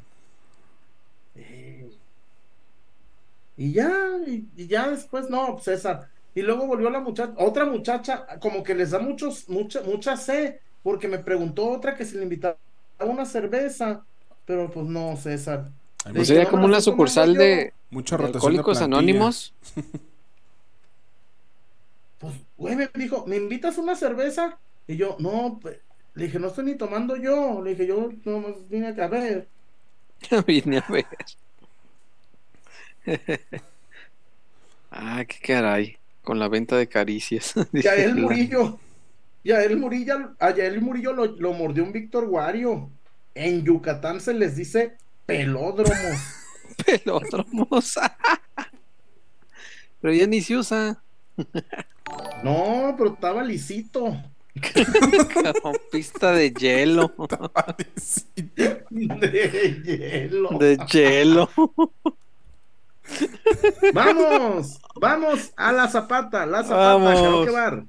Eh, Y ya, y, ya después, no, César. Y luego volvió la muchacha, otra muchacha, como que les da muchos, mucha, mucha porque me preguntó otra que si le invitaba una cerveza, pero pues no, César. Pues dije, sería "No, como una sucursal yo". de, Mucha de Alcohólicos. Anónimos. Pues, güey, me dijo, ¿me invitas una cerveza? Y yo, no, pues, le dije, no estoy ni tomando yo. Le dije, yo no vine a ver. Vine a ver. ah, qué caray. Con la venta de caricias. Ya Dice el Murillo, ya el Murillo, allá el Murillo lo, lo mordió un Víctor Guario. En Yucatán se les dice pelódromos. Pelódromos. Pero ya ni se usa. No, pero estaba lisito. Pista de hielo. De hielo. De hielo. Vamos, vamos a la zapata, la zapata, Vamos.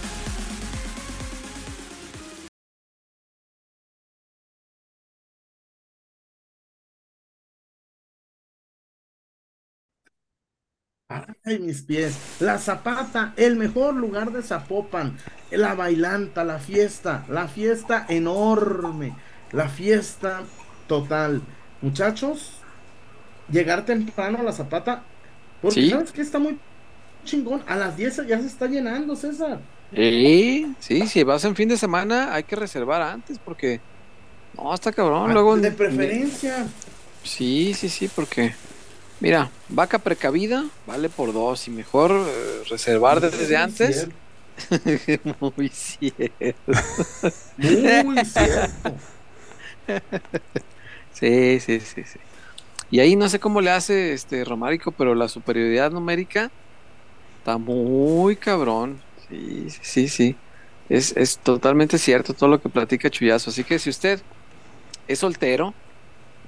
Ay, mis pies. La Zapata, el mejor lugar de Zapopan. La bailanta, la fiesta, la fiesta enorme. La fiesta total. Muchachos, llegar temprano a la Zapata. Porque Sí. sabes que está muy chingón. A las 10 ya se está llenando, César. Sí, sí, si vas en fin de semana hay que reservar antes porque no, está cabrón. Luego de preferencia. Sí, sí, sí, porque mira, vaca precavida vale por dos y mejor eh, reservar desde antes. cierto. Muy cierto. Muy cierto. Sí, sí, sí, sí. Y ahí no sé cómo le hace este Romárico, pero la superioridad numérica está muy cabrón. Sí, sí, sí, sí. Es, es totalmente cierto todo lo que platica Chuyazo. Así que si usted es soltero,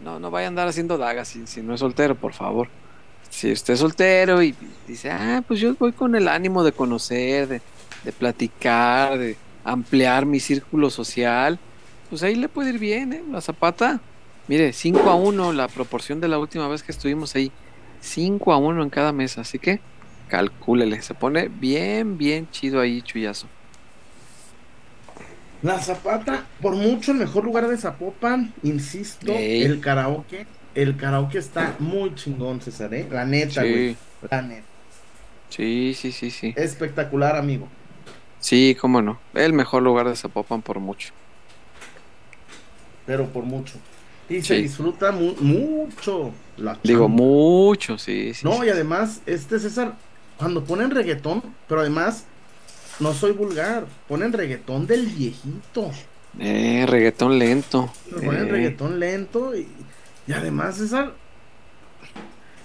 no, no vaya a andar haciendo dagas si, si no es soltero, por favor. Si usted es soltero y dice, ah, pues yo voy con el ánimo de conocer, de, de platicar, de ampliar mi círculo social, pues ahí le puede ir bien, ¿eh? La Zapata, mire, 5 a 1 la proporción de la última vez que estuvimos ahí. 5 a 1 en cada mesa, así que calcúlele, se pone bien, bien chido ahí, Chuyazo. La Zapata, por mucho el mejor lugar de Zapopan, insisto, Ey. el karaoke. El karaoke está muy chingón, César, ¿eh? La neta, Sí. güey. La neta. Sí, sí, sí, sí. Espectacular, amigo. Sí, cómo no. El mejor lugar de Zapopan por mucho. Pero por mucho. Y se disfruta mu- mucho la Digo, mucho, sí, sí. No, sí. y además, este César, cuando ponen reggaetón, pero además, no soy vulgar, ponen reggaetón del viejito. Eh, reggaetón lento. Ponen Eh, reggaetón lento y, y además, César,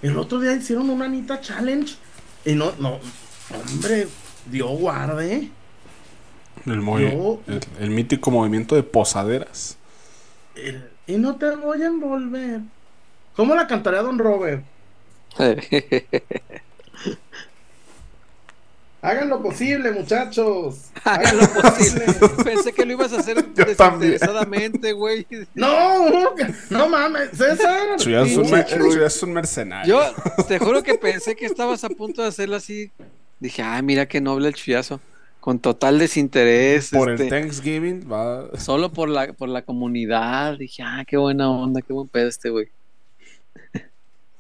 el otro día hicieron una Anita Challenge y no, no, hombre, dio guarde. El, movi- Yo- el, el mítico movimiento de posaderas. El- y no te voy a envolver. ¿Cómo la cantaría Don Robert? Hagan lo posible, muchachos. Hagan lo posible. Pensé que lo ibas a hacer desinteresadamente, güey. No, no mames, César. Es un, es mercenario. Yo te juro que pensé que estabas a punto de hacerlo así. Dije, ay, mira qué noble el chullazo. Con total desinterés. Por este, el Thanksgiving va. Solo por la, por la comunidad. Dije, ah, qué buena onda, qué buen pedo este güey.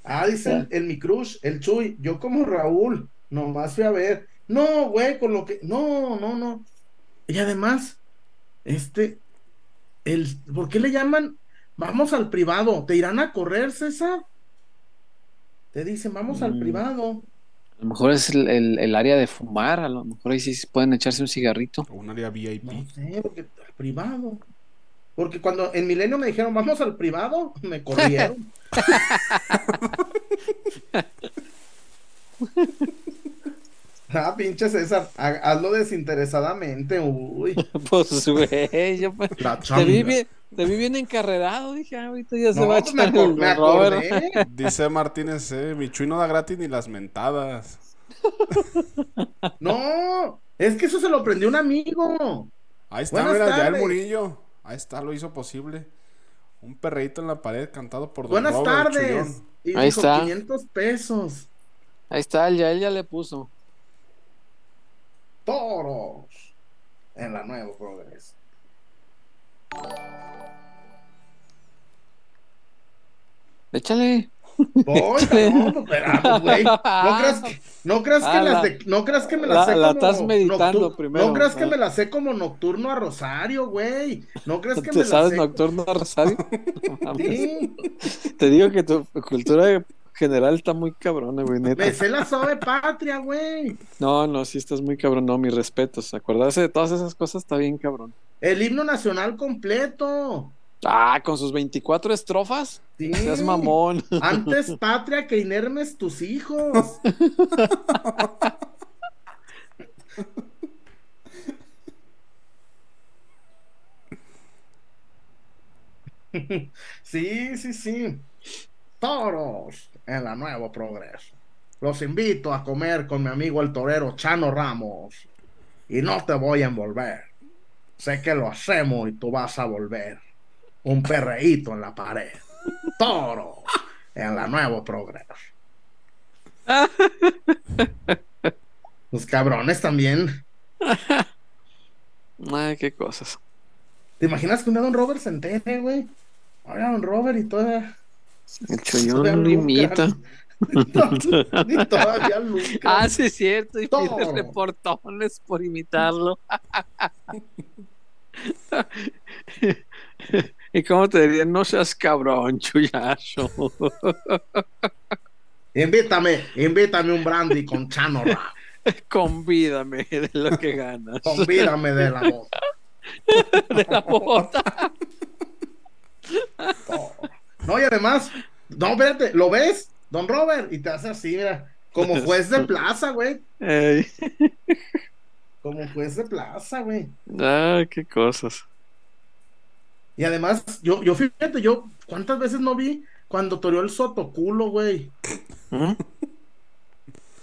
Ah, dice el, el mi crush, el Chuy. Yo como Raúl, nomás fui a ver. No, güey, con lo que. No, no, no. Y además, este. El, ¿Por qué le llaman? Vamos al privado. ¿Te irán a correr, César? Te dicen, vamos al Mm. privado. A lo mejor es el, el- el área de fumar. A lo mejor ahí sí pueden echarse un cigarrito. Un área VIP. No sé, porque al privado. Porque cuando en Milenio me dijeron, vamos al privado, me corrieron. ah, pinche César, ha- hazlo desinteresadamente, uy. Pues, güey, yo pues, La te, vi bien, te vi bien encarrerado. Dije, ah, ahorita ya se No, va a pues me, echar el me Robert. acordé. Dice Martínez, eh, mi Chuy no da gratis ni las mentadas. No, es que eso se lo prendió un amigo. Ahí está, Buenas mira, ya el tardes. Murillo. Ahí está, lo hizo posible. Un perreíto en la pared cantado por Don Buenas Robert tardes. Y Ahí dijo está. 500 pesos. Ahí está, ya él ya le puso. Toros. En la nueva progreso. Échale. Voy, no, esperamos, güey. No creas que, no creas que Ah, las de- no creas que me la- las sé la como estás meditando primero. No creas que me las sé como nocturno a Rosario, güey. No creas que ¿Te me las sabes sé. nocturno Rosario? No mames. Sí, Te digo que tu cultura general está muy cabrona, güey, neta. me sé la suave patria, güey. No, no, sí estás muy cabrón. No, mis respetos. Acordarse de todas esas cosas está bien cabrón. El himno nacional completo. Ah, con sus 24 estrofas. Sí. Seas mamón. Antes patria que inermes tus hijos. Sí, sí, sí. Toros en la Nuevo Progreso. Los invito a comer con mi amigo el torero Chano Ramos. Y no te voy a envolver. Sé que lo hacemos y tú vas a volver. Un perreíto en la pared. Toros en la Nuevo Progreso. Los cabrones también. Ay, qué cosas. ¿Te imaginas que un día Don Robert se entere, güey? Oiga, Don Robert y toda. El chollón lo imita. y todavía lucran. Ah, sí, es cierto. Y pide Todo. reportones por imitarlo. ¿Y cómo te dirían? No seas cabrón, chuyazo. Invítame, invítame un brandy con Chano Ramos. Convídame de lo que ganas. Convídame de la voz. de la bota. No. No, y además, no, espérate, ¿lo ves? Don Robert, y te hace así, mira, como juez de plaza, güey. Ey. Como juez de plaza, güey. Ah, qué cosas. Y además, yo, yo fíjate, yo, ¿cuántas veces no vi cuando toreó el sotoculo, güey? ¿Mm?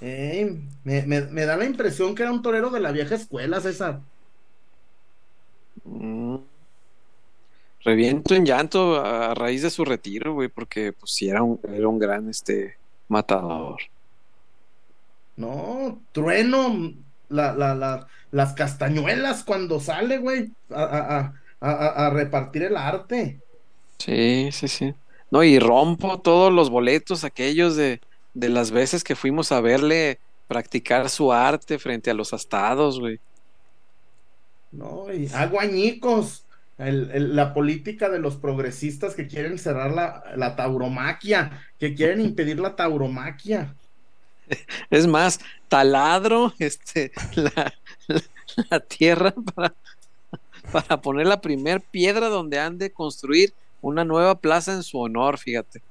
Ey, me, me, me da la impresión que era un torero de la vieja escuela, César. Mm. Reviento en llanto a raíz de su retiro, güey, porque pues sí era un, era un gran este matador. No, trueno, la, la, la, las castañuelas cuando sale, güey, a, a, a, a, a repartir el arte. Sí, sí, sí. No, y rompo todos los boletos aquellos de, de las veces que fuimos a verle practicar su arte frente a los astados, güey. No, y hago añicos. El- el- la política de los progresistas que quieren cerrar la, la tauromaquia, que quieren impedir la tauromaquia. Es más, taladro este, la, la- la tierra para, para poner la primer piedra donde han de construir una nueva plaza en su honor, fíjate.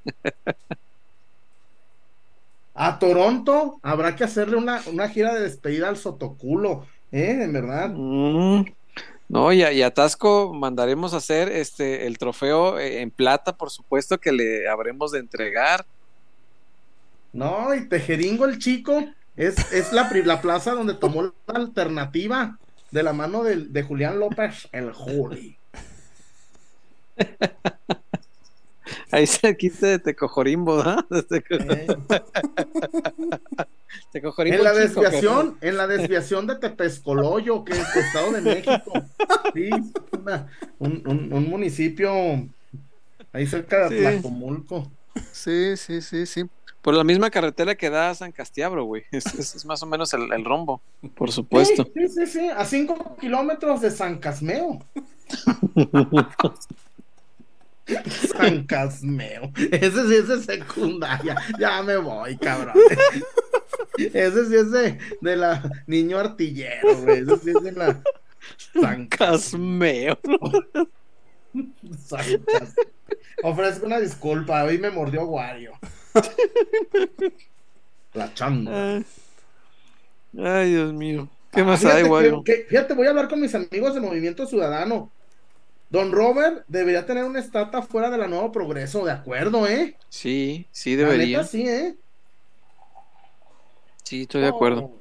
A Toronto habrá que hacerle una, una gira de despedida al Sotoculo, ¿eh? En verdad. Mm, No, y a, y a Tasco mandaremos a hacer este el trofeo eh, en plata, por supuesto, que le habremos de entregar. No, y Tejeringo el chico es, es la, la plaza donde tomó la alternativa de la mano del- de, Julián López, el Juli. Ahí de Tecojorimbo, ¿verdad? De Teco- ¿eh? En la chico, desviación, en la desviación de Tepescoloyo, que es Estado de México. Sí, una- un, un- un municipio ahí cerca de Sí. Tlacomulco. Sí, sí, sí, sí. Por la misma carretera que da a San Castiabro, güey. Es, es- es más o menos el, el rombo, por supuesto. Sí, sí, sí, sí, a cinco kilómetros de San Casmeo. San Casmeo. Ese sí es de secundaria. Ya me voy, cabrón. Ese sí es de, de la niño artillero, güey. Ese sí es de la San Casmeo. San Cas- Ofrezco una disculpa, hoy me mordió Wario. La chamba. Ay, Dios mío. ¿Qué más Fíjate hay, Wario? que- fíjate, voy a hablar con mis amigos de Movimiento Ciudadano. Don Robert debería tener una estatua fuera de la Nuevo Progreso, de acuerdo, ¿eh? Sí, sí La debería. neta, sí, ¿eh? Sí, estoy de acuerdo.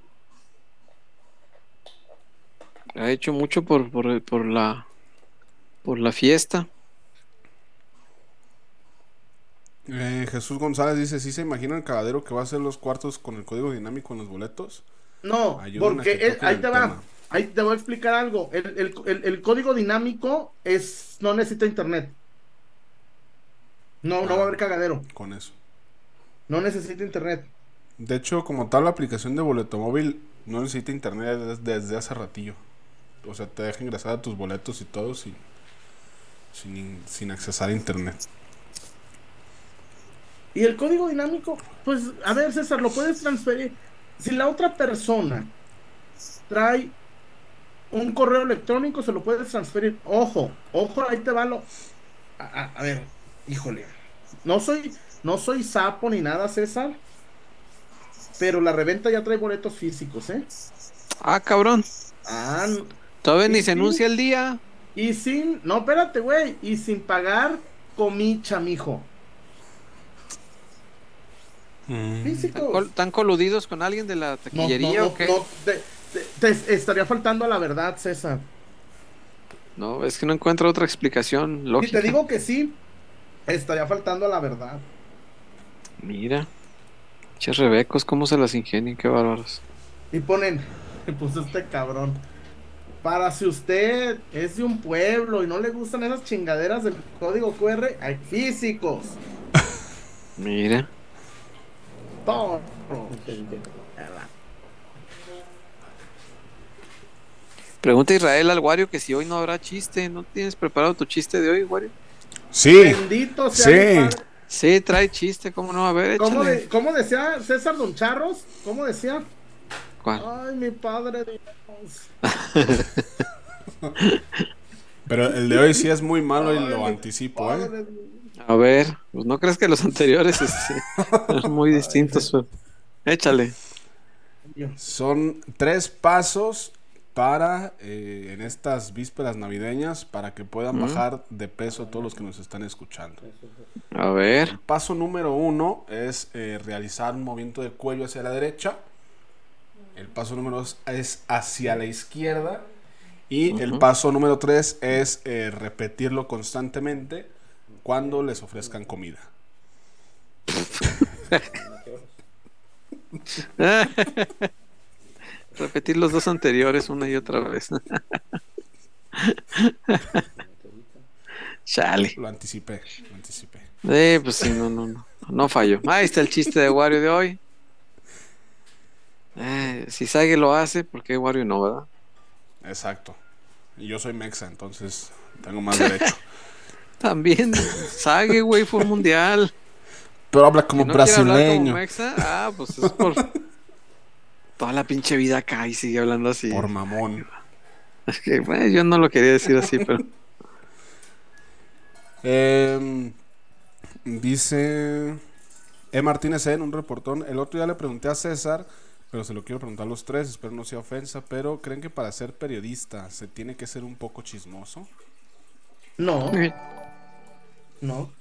Ha hecho mucho por, por, por la por la fiesta. Eh, Jesús González dice, ¿sí se imagina el cagadero que va a hacer los cuartos con el código dinámico en los boletos? No, porque ahí te va. tema. Ahí te voy a explicar algo. El, el- el- el código dinámico es no necesita internet. No, no va a haber cagadero. Con eso. No necesita internet. De hecho, como tal, la aplicación de boleto móvil no necesita internet des- desde hace ratillo. O sea, te deja ingresar a tus boletos y todo sin, sin, in- sin accesar a internet. Y el código dinámico, pues, a ver, César, lo puedes transferir. Si la otra persona trae un correo electrónico, se lo puedes transferir. Ojo, ojo, ahí te va lo. A, a- a ver, híjole. No soy, no soy sapo ni nada, César. Pero la reventa ya trae boletos físicos, ¿eh? Ah, cabrón. Ah, Todavía ni se anuncia el día. y sin. No, espérate, güey. Y sin pagar comicha, mijo. ¿Están, Físicos. col- están coludidos con alguien de la No, taquillería no, o qué? no, te, te- te estaría faltando a la verdad, César. No, es que no encuentro otra explicación Si lógica. te digo que sí, estaría faltando a la verdad. Mira. Che rebecos, cómo se las ingenian, qué bárbaros. Y ponen, me puso este cabrón. Para si usted es de un pueblo y no le gustan esas chingaderas del código QR, hay físicos. Mira. Todo. Pregunta Israel al Wario que si hoy no habrá chiste. ¿No tienes preparado tu chiste de hoy, Wario? Sí, Bendito sea Sí. Sí, trae chiste, ¿cómo no? A ver, ¿Cómo, échale. de- cómo decía César Don Charros? ¿Cómo decía? ¿Cuál? Ay, mi padre Dios. Pero el de hoy sí es muy malo y lo anticipo, ¿eh? Padre. A ver, pues no crees que los anteriores este, son muy distintos. Échale. Son tres pasos para, eh, en estas vísperas navideñas, para que puedan bajar de peso todos los que nos están escuchando. A ver. El paso número uno es eh, realizar un movimiento de cuello hacia la derecha. El paso número dos es hacia la izquierda. Y el paso número tres es eh, repetirlo constantemente cuando les ofrezcan comida. Repetir los dos anteriores una y otra vez. Chale. Lo anticipé, lo anticipé. Eh, pues sí, no, no, no. No fallo. Ahí está el chiste de Wario de hoy. Eh, si Sage lo hace, ¿por qué Wario no, verdad? Exacto. Y yo soy mexa, entonces tengo más derecho. También Sage, güey, fue un mundial. Pero habla como Si no quiere hablar como brasileño. mexa, ah, pues es por toda la pinche vida acá y sigue hablando así. Por mamón. Es que, bueno, yo no lo quería decir así, pero Em, dice E. Martínez en un reportón. El otro día le pregunté a César, pero se lo quiero preguntar a los tres, espero no sea ofensa, pero ¿creen que para ser periodista se tiene que ser un poco chismoso? No, eh, no.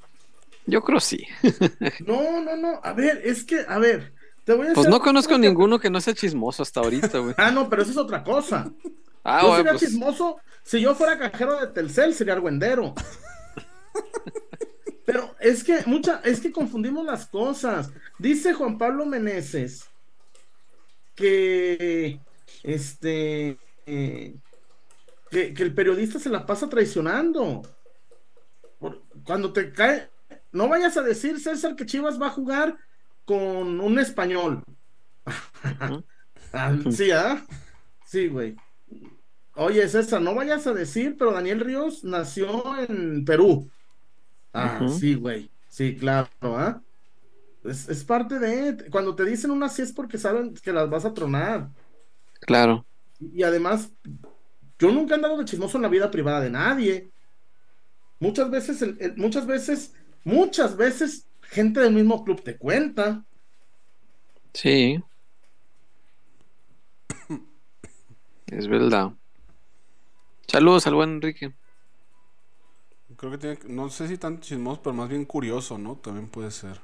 yo creo sí. No, no, no. A ver, es que, a ver, te voy a Pues hacer- no conozco ninguno que no sea chismoso hasta ahorita, güey. Ah, no, pero eso es otra cosa. Ah, yo sería pues, chismoso. Si yo fuera cajero de Telcel, sería argüendero. Pero es que mucha, es que confundimos las cosas. Dice Juan Pablo Meneses que este eh, que, que el periodista se la pasa traicionando. Por- cuando te cae, no vayas a decir, César, que Chivas va a jugar con un español. Ah, sí, ¿ah? Sí, güey. Oye, César, no vayas a decir, pero Daniel Ríos nació en Perú. Ah, sí, güey. Sí, claro, ¿ah? Es, es parte de. Cuando te dicen una sí es porque saben que las vas a tronar. claro. Y además, yo nunca he andado de chismoso en la vida privada de nadie. Muchas veces, el- el- muchas veces, muchas veces, gente del mismo club te cuenta. Sí. Es verdad. Saludos al buen Enrique. Creo que tiene, que- no sé si tanto chismoso, pero más bien curioso, ¿no? También puede ser.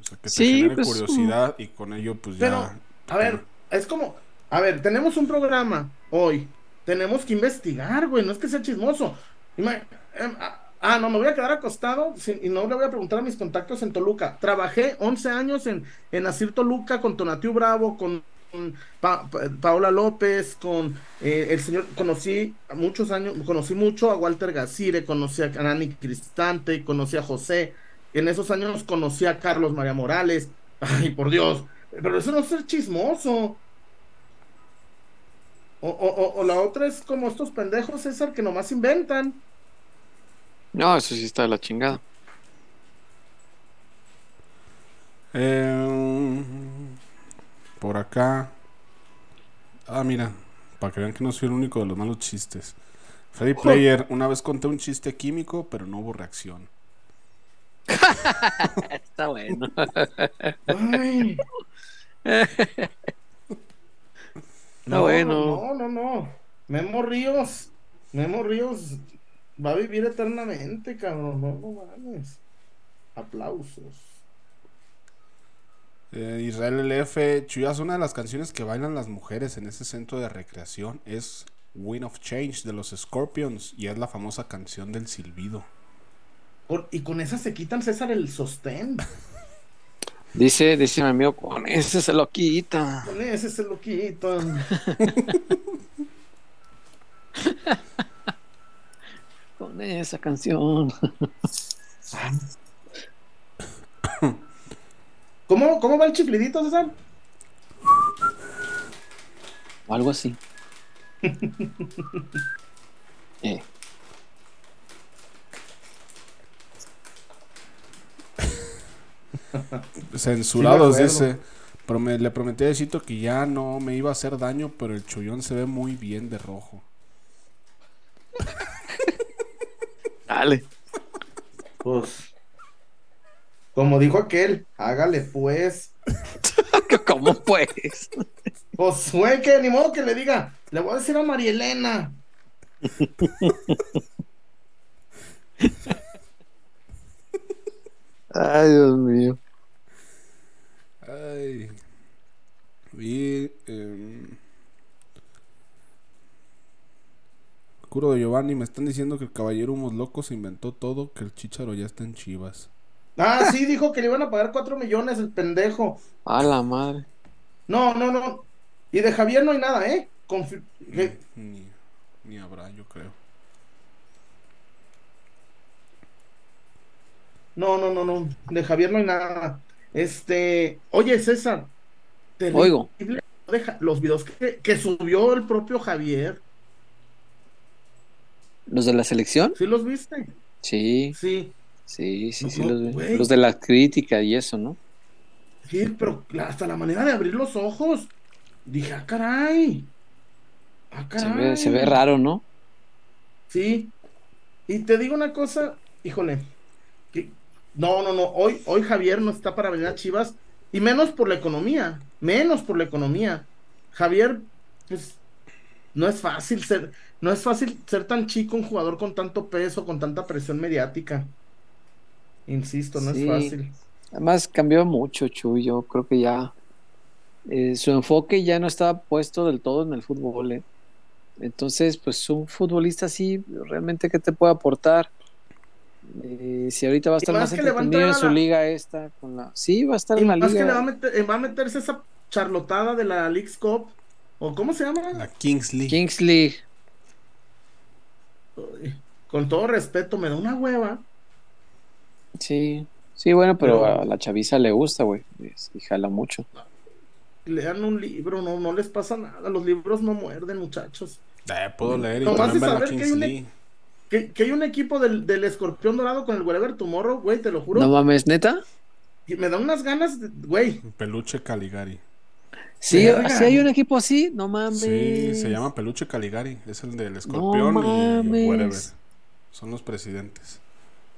O sea, que te Sí, genere pues, curiosidad y con ello, pues Pero, ya. a ver, es como, a ver, tenemos un programa hoy. Tenemos que investigar, güey, no es que sea chismoso. Ima- em, ah, no, me voy a quedar acostado y no le voy a preguntar a mis contactos en Toluca. Trabajé 11 años en, en Asir Toluca con Tonatiu Bravo, con con Pa- Pa- Paola López, con eh, el señor, conocí muchos años, conocí mucho a Walter Gacire, conocí a Nani Cristante, conocí a José. En esos años conocí a Carlos María Morales. Ay, por Dios. Pero eso no es ser chismoso. O, o- o- o la otra es como estos pendejos, César, que nomás inventan. No, eso sí está de la chingada. Eh, por acá. Ah, mira. Para que vean que no soy el único de los malos chistes. Freddy Player, una vez conté un chiste químico, pero no hubo reacción. Está bueno. Ay, Está no, bueno. No, no, no. Memo Ríos. Memo Ríos va a vivir eternamente, cabrón. No, no mames. Aplausos. Eh, Israel LF, Chuyas, una de las canciones que bailan las mujeres en ese centro de recreación es Wind of Change de los Scorpions y es la famosa canción del silbido. Y con esa se quitan, César, el sostén. Dice, dice mi amigo, con ese se lo quita. Con ese se lo quitan. Con esa canción. ¿Cómo, ¿Cómo va el chiflidito, César? O algo así. Eh, Censurados, Sí dice. Le prometí a Diosito que ya no me iba a hacer daño, pero el chullón se ve muy bien de rojo. Dale. Pues, como dijo aquel, hágale pues. ¿Cómo pues? Pues, güey, que ni modo que le diga, le voy a decir a María Elena. Ay, Dios mío. Ay. Y. em, Curo de Giovanni, me están diciendo que el caballero Humos Locos se inventó todo, que el chicharo ya está en Chivas. Ah, sí, dijo que le iban a pagar cuatro millones el pendejo. A la madre. No, no, no. Y de Javier no hay nada, ¿eh? Ni, ni habrá, yo creo. No, no, no, no. De Javier no hay nada. Este, oye, César. terrible Oigo. deja- los videos que, que subió el propio Javier. ¿Los de la selección? ¿Sí los viste? Sí, Sí, sí, sí, No, sí, no, los vi. Los de la crítica y eso, ¿no? sí, pero hasta la manera de abrir los ojos. Dije, ah, caray. Ah, Se caray. ve, se ve raro, ¿no? Sí. Y te digo una cosa, híjole. que- no, no, no. Hoy, hoy Javier no está para venir a Chivas. Y menos por la economía. Menos por la economía. Javier, pues, no es fácil ser, no es fácil ser tan chico un jugador con tanto peso, con tanta presión mediática. Insisto, no Sí. es fácil. Además cambió mucho, Chuy. Yo creo que ya eh, su enfoque ya no estaba puesto del todo en el fútbol. ¿eh? Entonces, pues un futbolista así, realmente, ¿qué te puede aportar? Eh, si ahorita va a estar más más entretenido en su la- liga esta, con la... sí, va a estar Y en la más que le va a, liga meter- eh, va a meterse esa charlotada de la League's Cup. ¿O cómo se llama? La Kings League. Kings League. Con todo respeto, me da una hueva. Sí, sí, bueno, pero Pero- a la chaviza le gusta, güey. Y jala mucho. Lean un libro, no, no les pasa nada. Los libros no muerden, muchachos. Eh, puedo leer y Nomás también de ver la saber que hay un-. Que, que hay un equipo del, del escorpión dorado con el Wherever Tomorrow, güey, te lo juro. No mames, neta. Y me da unas ganas, de- güey. Peluche Caligari. Sí, sí hay un equipo así, no mames. Sí, se llama Peluche Caligari. Es el del escorpión y mames. whatever. Son los presidentes.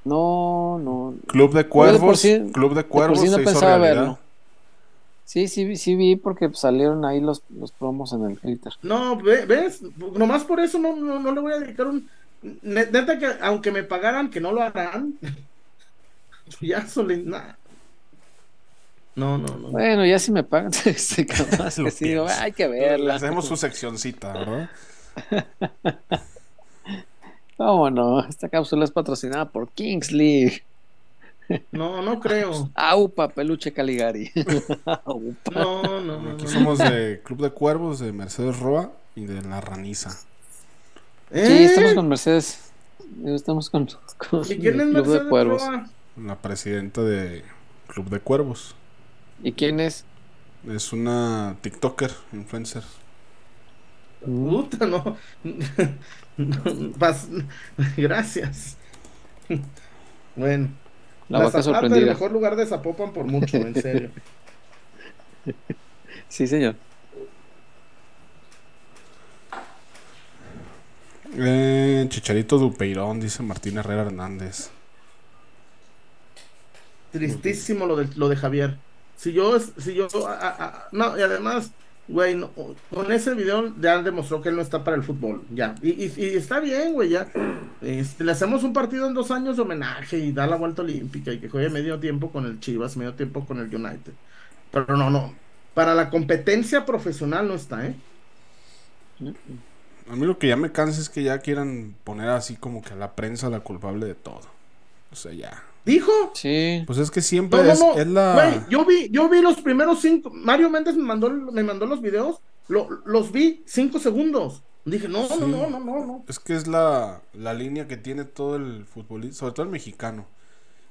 No, no. Club de Yo de por Cuervos. sí- Club de por Cuervos sí no se hizo realidad. verlo. Sí, sí, vi- sí vi porque salieron ahí los, los promos en el Twitter. No, ve- ¿ves? Nomás por eso no, no, no le voy a dedicar un. ne- Neta que aunque me pagaran, que no lo harán. ya solo. nah. No, no, no. Bueno, ya si me pagan, este, capaz que sí, digo, hay que Le verla. hacemos su seccioncita, ¿verdad? ¿Cómo no? Esta cápsula es patrocinada por Kings League. No, no creo. Aupa, peluche Caligari. Aupa. No, no, no. Aquí somos de Club de Cuervos, de Mercedes Roa y de La Raniza. Sí, ¿Eh? estamos con Mercedes. Estamos con, con ¿Y quién es Club de Mercedes Cuervos. Roa? La presidenta de Club de Cuervos. ¿Y quién es? Es una TikToker, influencer. Puta, no. Gracias. Bueno. La vaca Zapata, el sorprendida. mejor lugar de Zapopan por mucho, en serio. Sí, señor. Eh, Chicharito Dupeirón, dice Martín Herrera Hernández. Tristísimo lo de, lo de Javier. Si yo, si yo, a- no, y además, güey, con ese video ya demostró que él no está para el fútbol, ya. Y, y- y está bien, güey, ya. Este, le hacemos un partido en dos años de homenaje y da la vuelta olímpica y que juegue medio tiempo con el Chivas, medio tiempo con el United. Pero no, no. Para la competencia profesional no está, ¿eh? A mí lo que ya me cansa es que ya quieran poner así como que a la prensa la culpable de todo. O sea, ya. ¿Dijo? Sí. Pues es que siempre No, no, es, no. es la... Güey, yo vi, yo vi los primeros cinco. Mario Méndez me mandó, me mandó los videos. lo- los vi cinco segundos. Dije, no, no, Sí. no, no, no, no. Es que es la, la línea que tiene todo el futbolista, sobre todo el mexicano.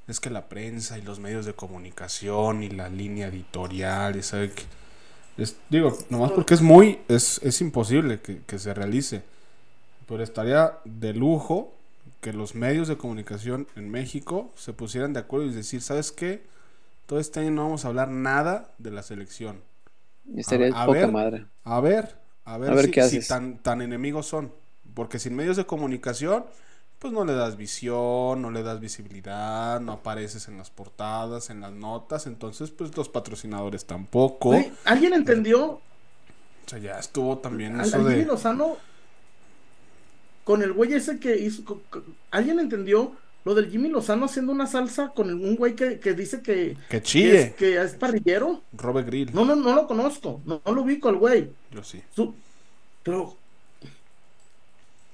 Es que la prensa y los medios de comunicación y la línea editorial, y sabe que... es- digo, nomás porque es muy... Es, es imposible que, que se realice. Pero estaría de lujo que los medios de comunicación en México se pusieran de acuerdo y decir, ¿sabes qué? Todo este año no vamos a hablar nada de la selección. Estaría A- a poca ver. madre. A ver, a ver, A ver si, qué si haces. tan, tan enemigos son. Porque sin medios de comunicación, pues no le das visión, no le das visibilidad, no apareces en las portadas, en las notas, entonces pues los patrocinadores tampoco. ¿Alguien entendió O sea, ya estuvo también al, eso de... Lozano con el güey ese que hizo? ¿Alguien entendió lo del Jimmy Lozano haciendo una salsa con un güey que, que dice que, Que que chille, es, que es parrillero? Robert Grill. No, no, no lo conozco, no, no lo ubico al güey. Yo sí. Su- pero,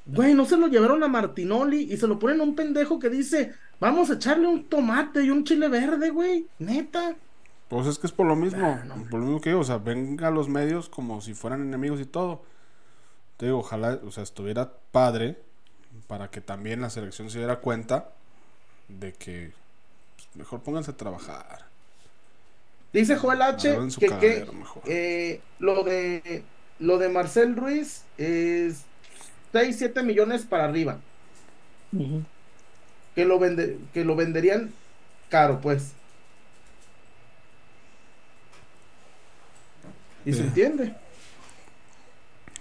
güey, no se lo llevaron a Martinoli y se lo ponen a un pendejo que dice, vamos a echarle un tomate y un chile verde, güey, neta. Pues es que es por lo mismo, Ah, no. por lo mismo que digo, o sea, venga a los medios como si fueran enemigos y todo. Te digo, ojalá, o sea, estuviera padre para que también la selección se diera cuenta de que pues, mejor pónganse a trabajar. Dice Joel H que, que, eh, lo de lo de Marcel Ruiz es 6, 7 millones para arriba. Que lo vende, que lo venderían caro, pues. Y se entiende.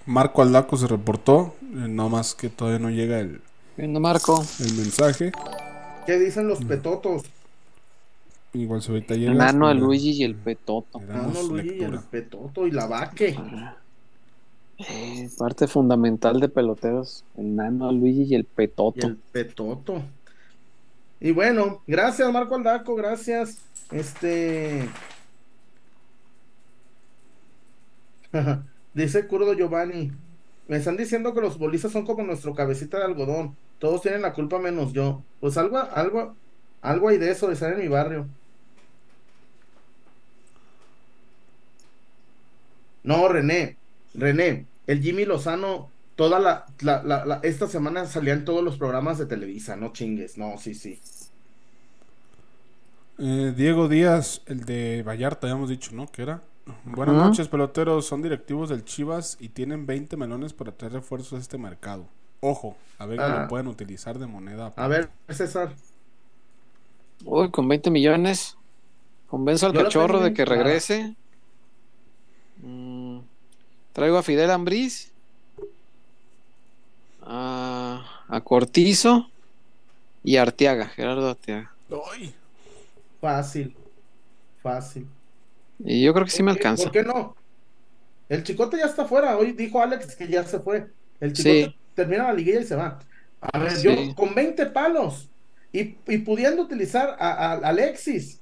Marco Aldaco se reportó, eh, no más que todavía no llega el, Viendo Marco. el mensaje. ¿Qué dicen los petotos? Igual si ahorita llega. El nano, el Luigi y el Petoto. le damos no, Luigi, el lectura. petoto y la vaque. Eh, parte fundamental de peloteros. El nano, el Luigi y el Y Petoto. el petoto. Y bueno, gracias Marco Aldaco, gracias. Este. Dice Curdo Giovanni. Me están diciendo que los bolistas son como nuestro cabecita de algodón. Todos tienen la culpa menos yo. Pues algo, algo, algo hay de eso de estar en mi barrio. No, René, René, el Jimmy Lozano, toda la, esta semana salían todos los programas de Televisa, no chingues, no, sí, sí. Eh, Diego Díaz, el de Vallarta, ya hemos dicho, ¿no? Que era. Buenas noches, peloteros. Son directivos del Chivas y tienen 20 melones para traer refuerzos a este mercado. Ojo, a ver que Ah. lo pueden utilizar de moneda. A ver, César. Uy, con 20 millones. Convenzo al Yo cachorro de que regrese. Mm, traigo a Fidel Ambriz. A, a Cortizo. Y a Arteaga, Gerardo Arteaga. ¡Ay! Fácil, fácil. Y yo creo que sí me ¿Por qué- alcanza. ¿Por qué no? El chicote ya está fuera. Hoy dijo Alex que ya se fue. El chicote Sí. termina la liguilla y se va. A ver, Sí. yo con 20 palos y, y pudiendo utilizar a, a Alexis,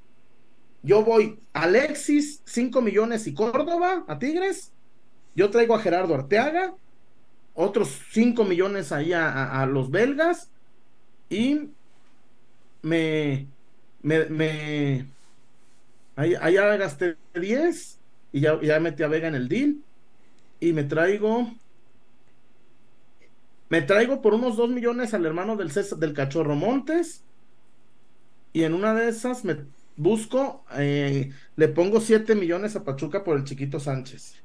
yo voy Alexis, 5 millones y Córdoba a Tigres. Yo traigo a Gerardo Arteaga, otros 5 millones ahí a, a- a los belgas y me, me, me ahí, ahí ya gasté 10 y ya, ya metí a Vega en el deal y me traigo me traigo por unos 2 millones al hermano del César- del cachorro Montes y en una de esas me busco eh, le pongo 7 millones a Pachuca por el chiquito Sánchez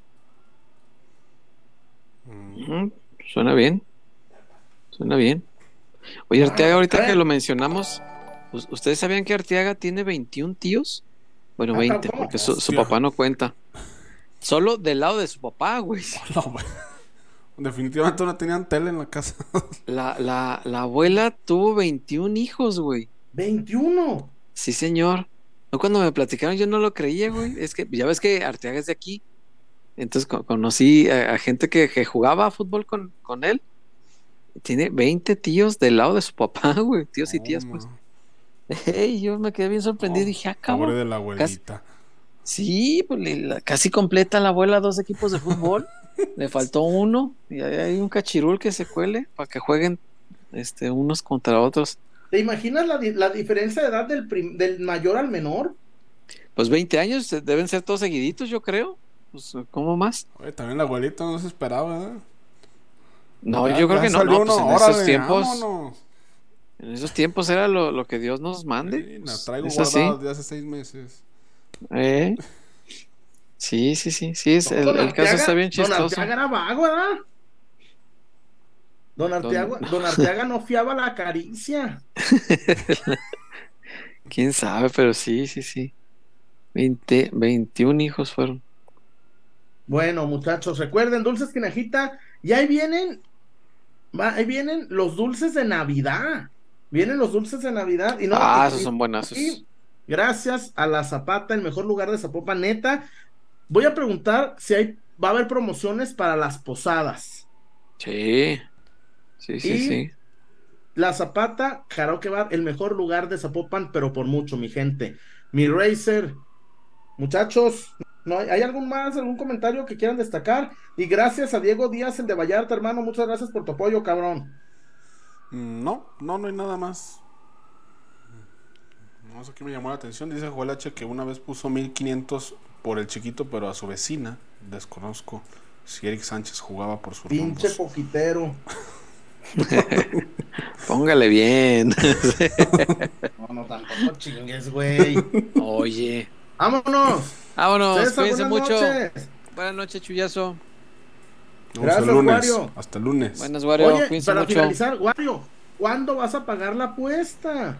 Ujú, Suena bien. Suena bien. Oye, Arteaga, Ah, ahorita a que ver. lo mencionamos, ¿us- ¿ustedes sabían que Arteaga tiene 21 tíos? Bueno, Ah, 20, ¿cómo? porque su, papá no cuenta. Solo del lado de su papá, güey. No, güey. Definitivamente no tenían tele en la casa. La, la, la abuela tuvo 21 hijos, güey. 21 Sí, señor. No, cuando me platicaron yo no lo creía, güey. Es que ya ves que Arteaga es de aquí. Entonces co- conocí a, a gente que, que jugaba fútbol con, con él. Tiene 20 tíos del lado de su papá, güey. Tíos y tías, pues. Ey, yo me quedé bien sorprendido y dije, ah, Pobre cabrón. de la abuelita. Sí, pues la- casi completa la abuela dos equipos de fútbol. le faltó uno y ahí hay un cachirul que se cuele para que jueguen este, unos contra otros. ¿Te imaginas la, la diferencia de edad del, prim- del mayor al menor? Pues 20 años eh, deben ser todos seguiditos, yo creo. Pues, ¿cómo más? Oye, también la abuelita no se esperaba, ¿eh? No, Ya- yo creo que no. no, pues en esos tiempos, vámonos. En esos tiempos era lo, lo que Dios nos mande. la Pues, traigo es así. guardada desde hace seis meses. ¿Eh? Sí, sí, sí, sí, es, el, Don el caso está bien Don chistoso. Arteaga era vago, ¿verdad? Don Arteaga, Don- Don Arteaga no fiaba la caricia. Quién sabe, pero sí, sí, sí. 20, 21 hijos fueron. Bueno, muchachos, recuerden, dulces quinajita, y ahí vienen, va, ahí vienen los dulces de Navidad. Vienen los dulces de Navidad. Y no, ah, y- esos son buenazos. y gracias a la Zapata, el mejor lugar de Zapopan, neta. Voy a preguntar si hay, va a haber promociones para las posadas. Sí. Sí, sí, Y- sí. La Zapata, Karaoke Bar, el mejor lugar de Zapopan, pero por mucho, mi gente. Mi Racer, muchachos, ¿no hay, ¿hay algún más, algún comentario que quieran destacar? Y gracias a Diego Díaz, el de Vallarta, hermano, muchas gracias por tu apoyo, cabrón. No, no, no hay nada más. No sé qué me llamó la atención. Dice Joel H que una vez puso 1500 por el chiquito, pero a su vecina. Desconozco si Eric Sánchez jugaba por su Pinche poquitero. Póngale bien. No, no, tampoco chingues, güey. Oye. Vámonos. Vámonos, César, cuídense buenas mucho. noches. Buenas noches, Chuyazo. Gracias, el lunes. Wario. Hasta el lunes. Buenas, Wario. Oye, para mucho. finalizar, Wario, ¿cuándo vas a pagar la apuesta?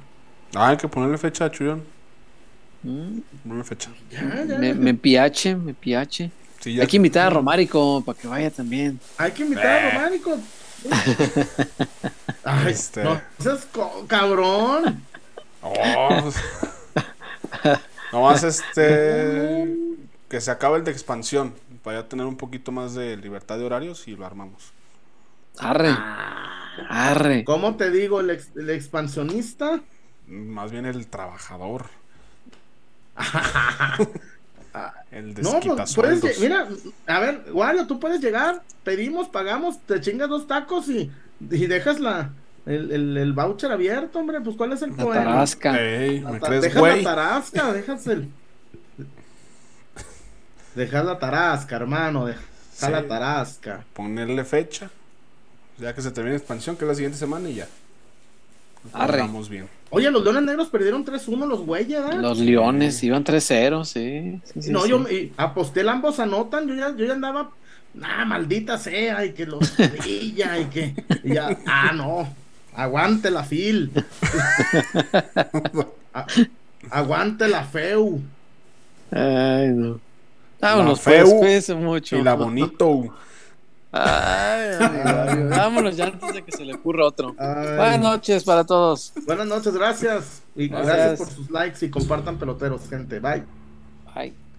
Ah, hay que ponerle fecha a Chuyón. Mm, Ponerle fecha. Ya, ya. Me, me piache, me piache. Sí, ya. Hay que invitar a Romárico para que vaya también. Hay que invitar a Románico. Ay, Este. no seas cabrón. Oh. Nomás este. Que se acabe el de expansión. Para ya tener un poquito más de libertad de horarios y lo armamos. Arre. Arre. ¿Cómo te digo, el, ex- el expansionista? Más bien el trabajador. el No, pues puedes, mira, a ver, Wario, tú puedes llegar, pedimos, pagamos, te chingas dos tacos y, y dejas la, el, el, el voucher abierto, hombre, pues ¿cuál es el La problema? tarasca. Ey, La ¿me ta- crees, dejas güey? la tarasca, dejas el... Dejas la tarasca, hermano, deja Sí. la tarasca. Ponerle fecha. Ya que se termine la expansión, que es la siguiente semana y ya. Cuadramos bien. Oye, los Leones Negros perdieron 3-1 los güeyes, ¿verdad? Los Leones iban 3-0, sí. sí, sí, no, sí. yo me- aposté ambos anotan, yo ya, yo ya andaba, ah, maldita sea, y que los brilla, y que, y ya, ah, no, aguante la fil. A- aguante la feu. Ay, no. Vámonos, La pues, feu mucho. Y la bonito. Ay, amigo, vámonos ya antes de que se le ocurra otro. Ay. Buenas noches para todos. Buenas noches, gracias. Y Gracias. gracias por sus likes y compartan peloteros, gente. Bye. Bye.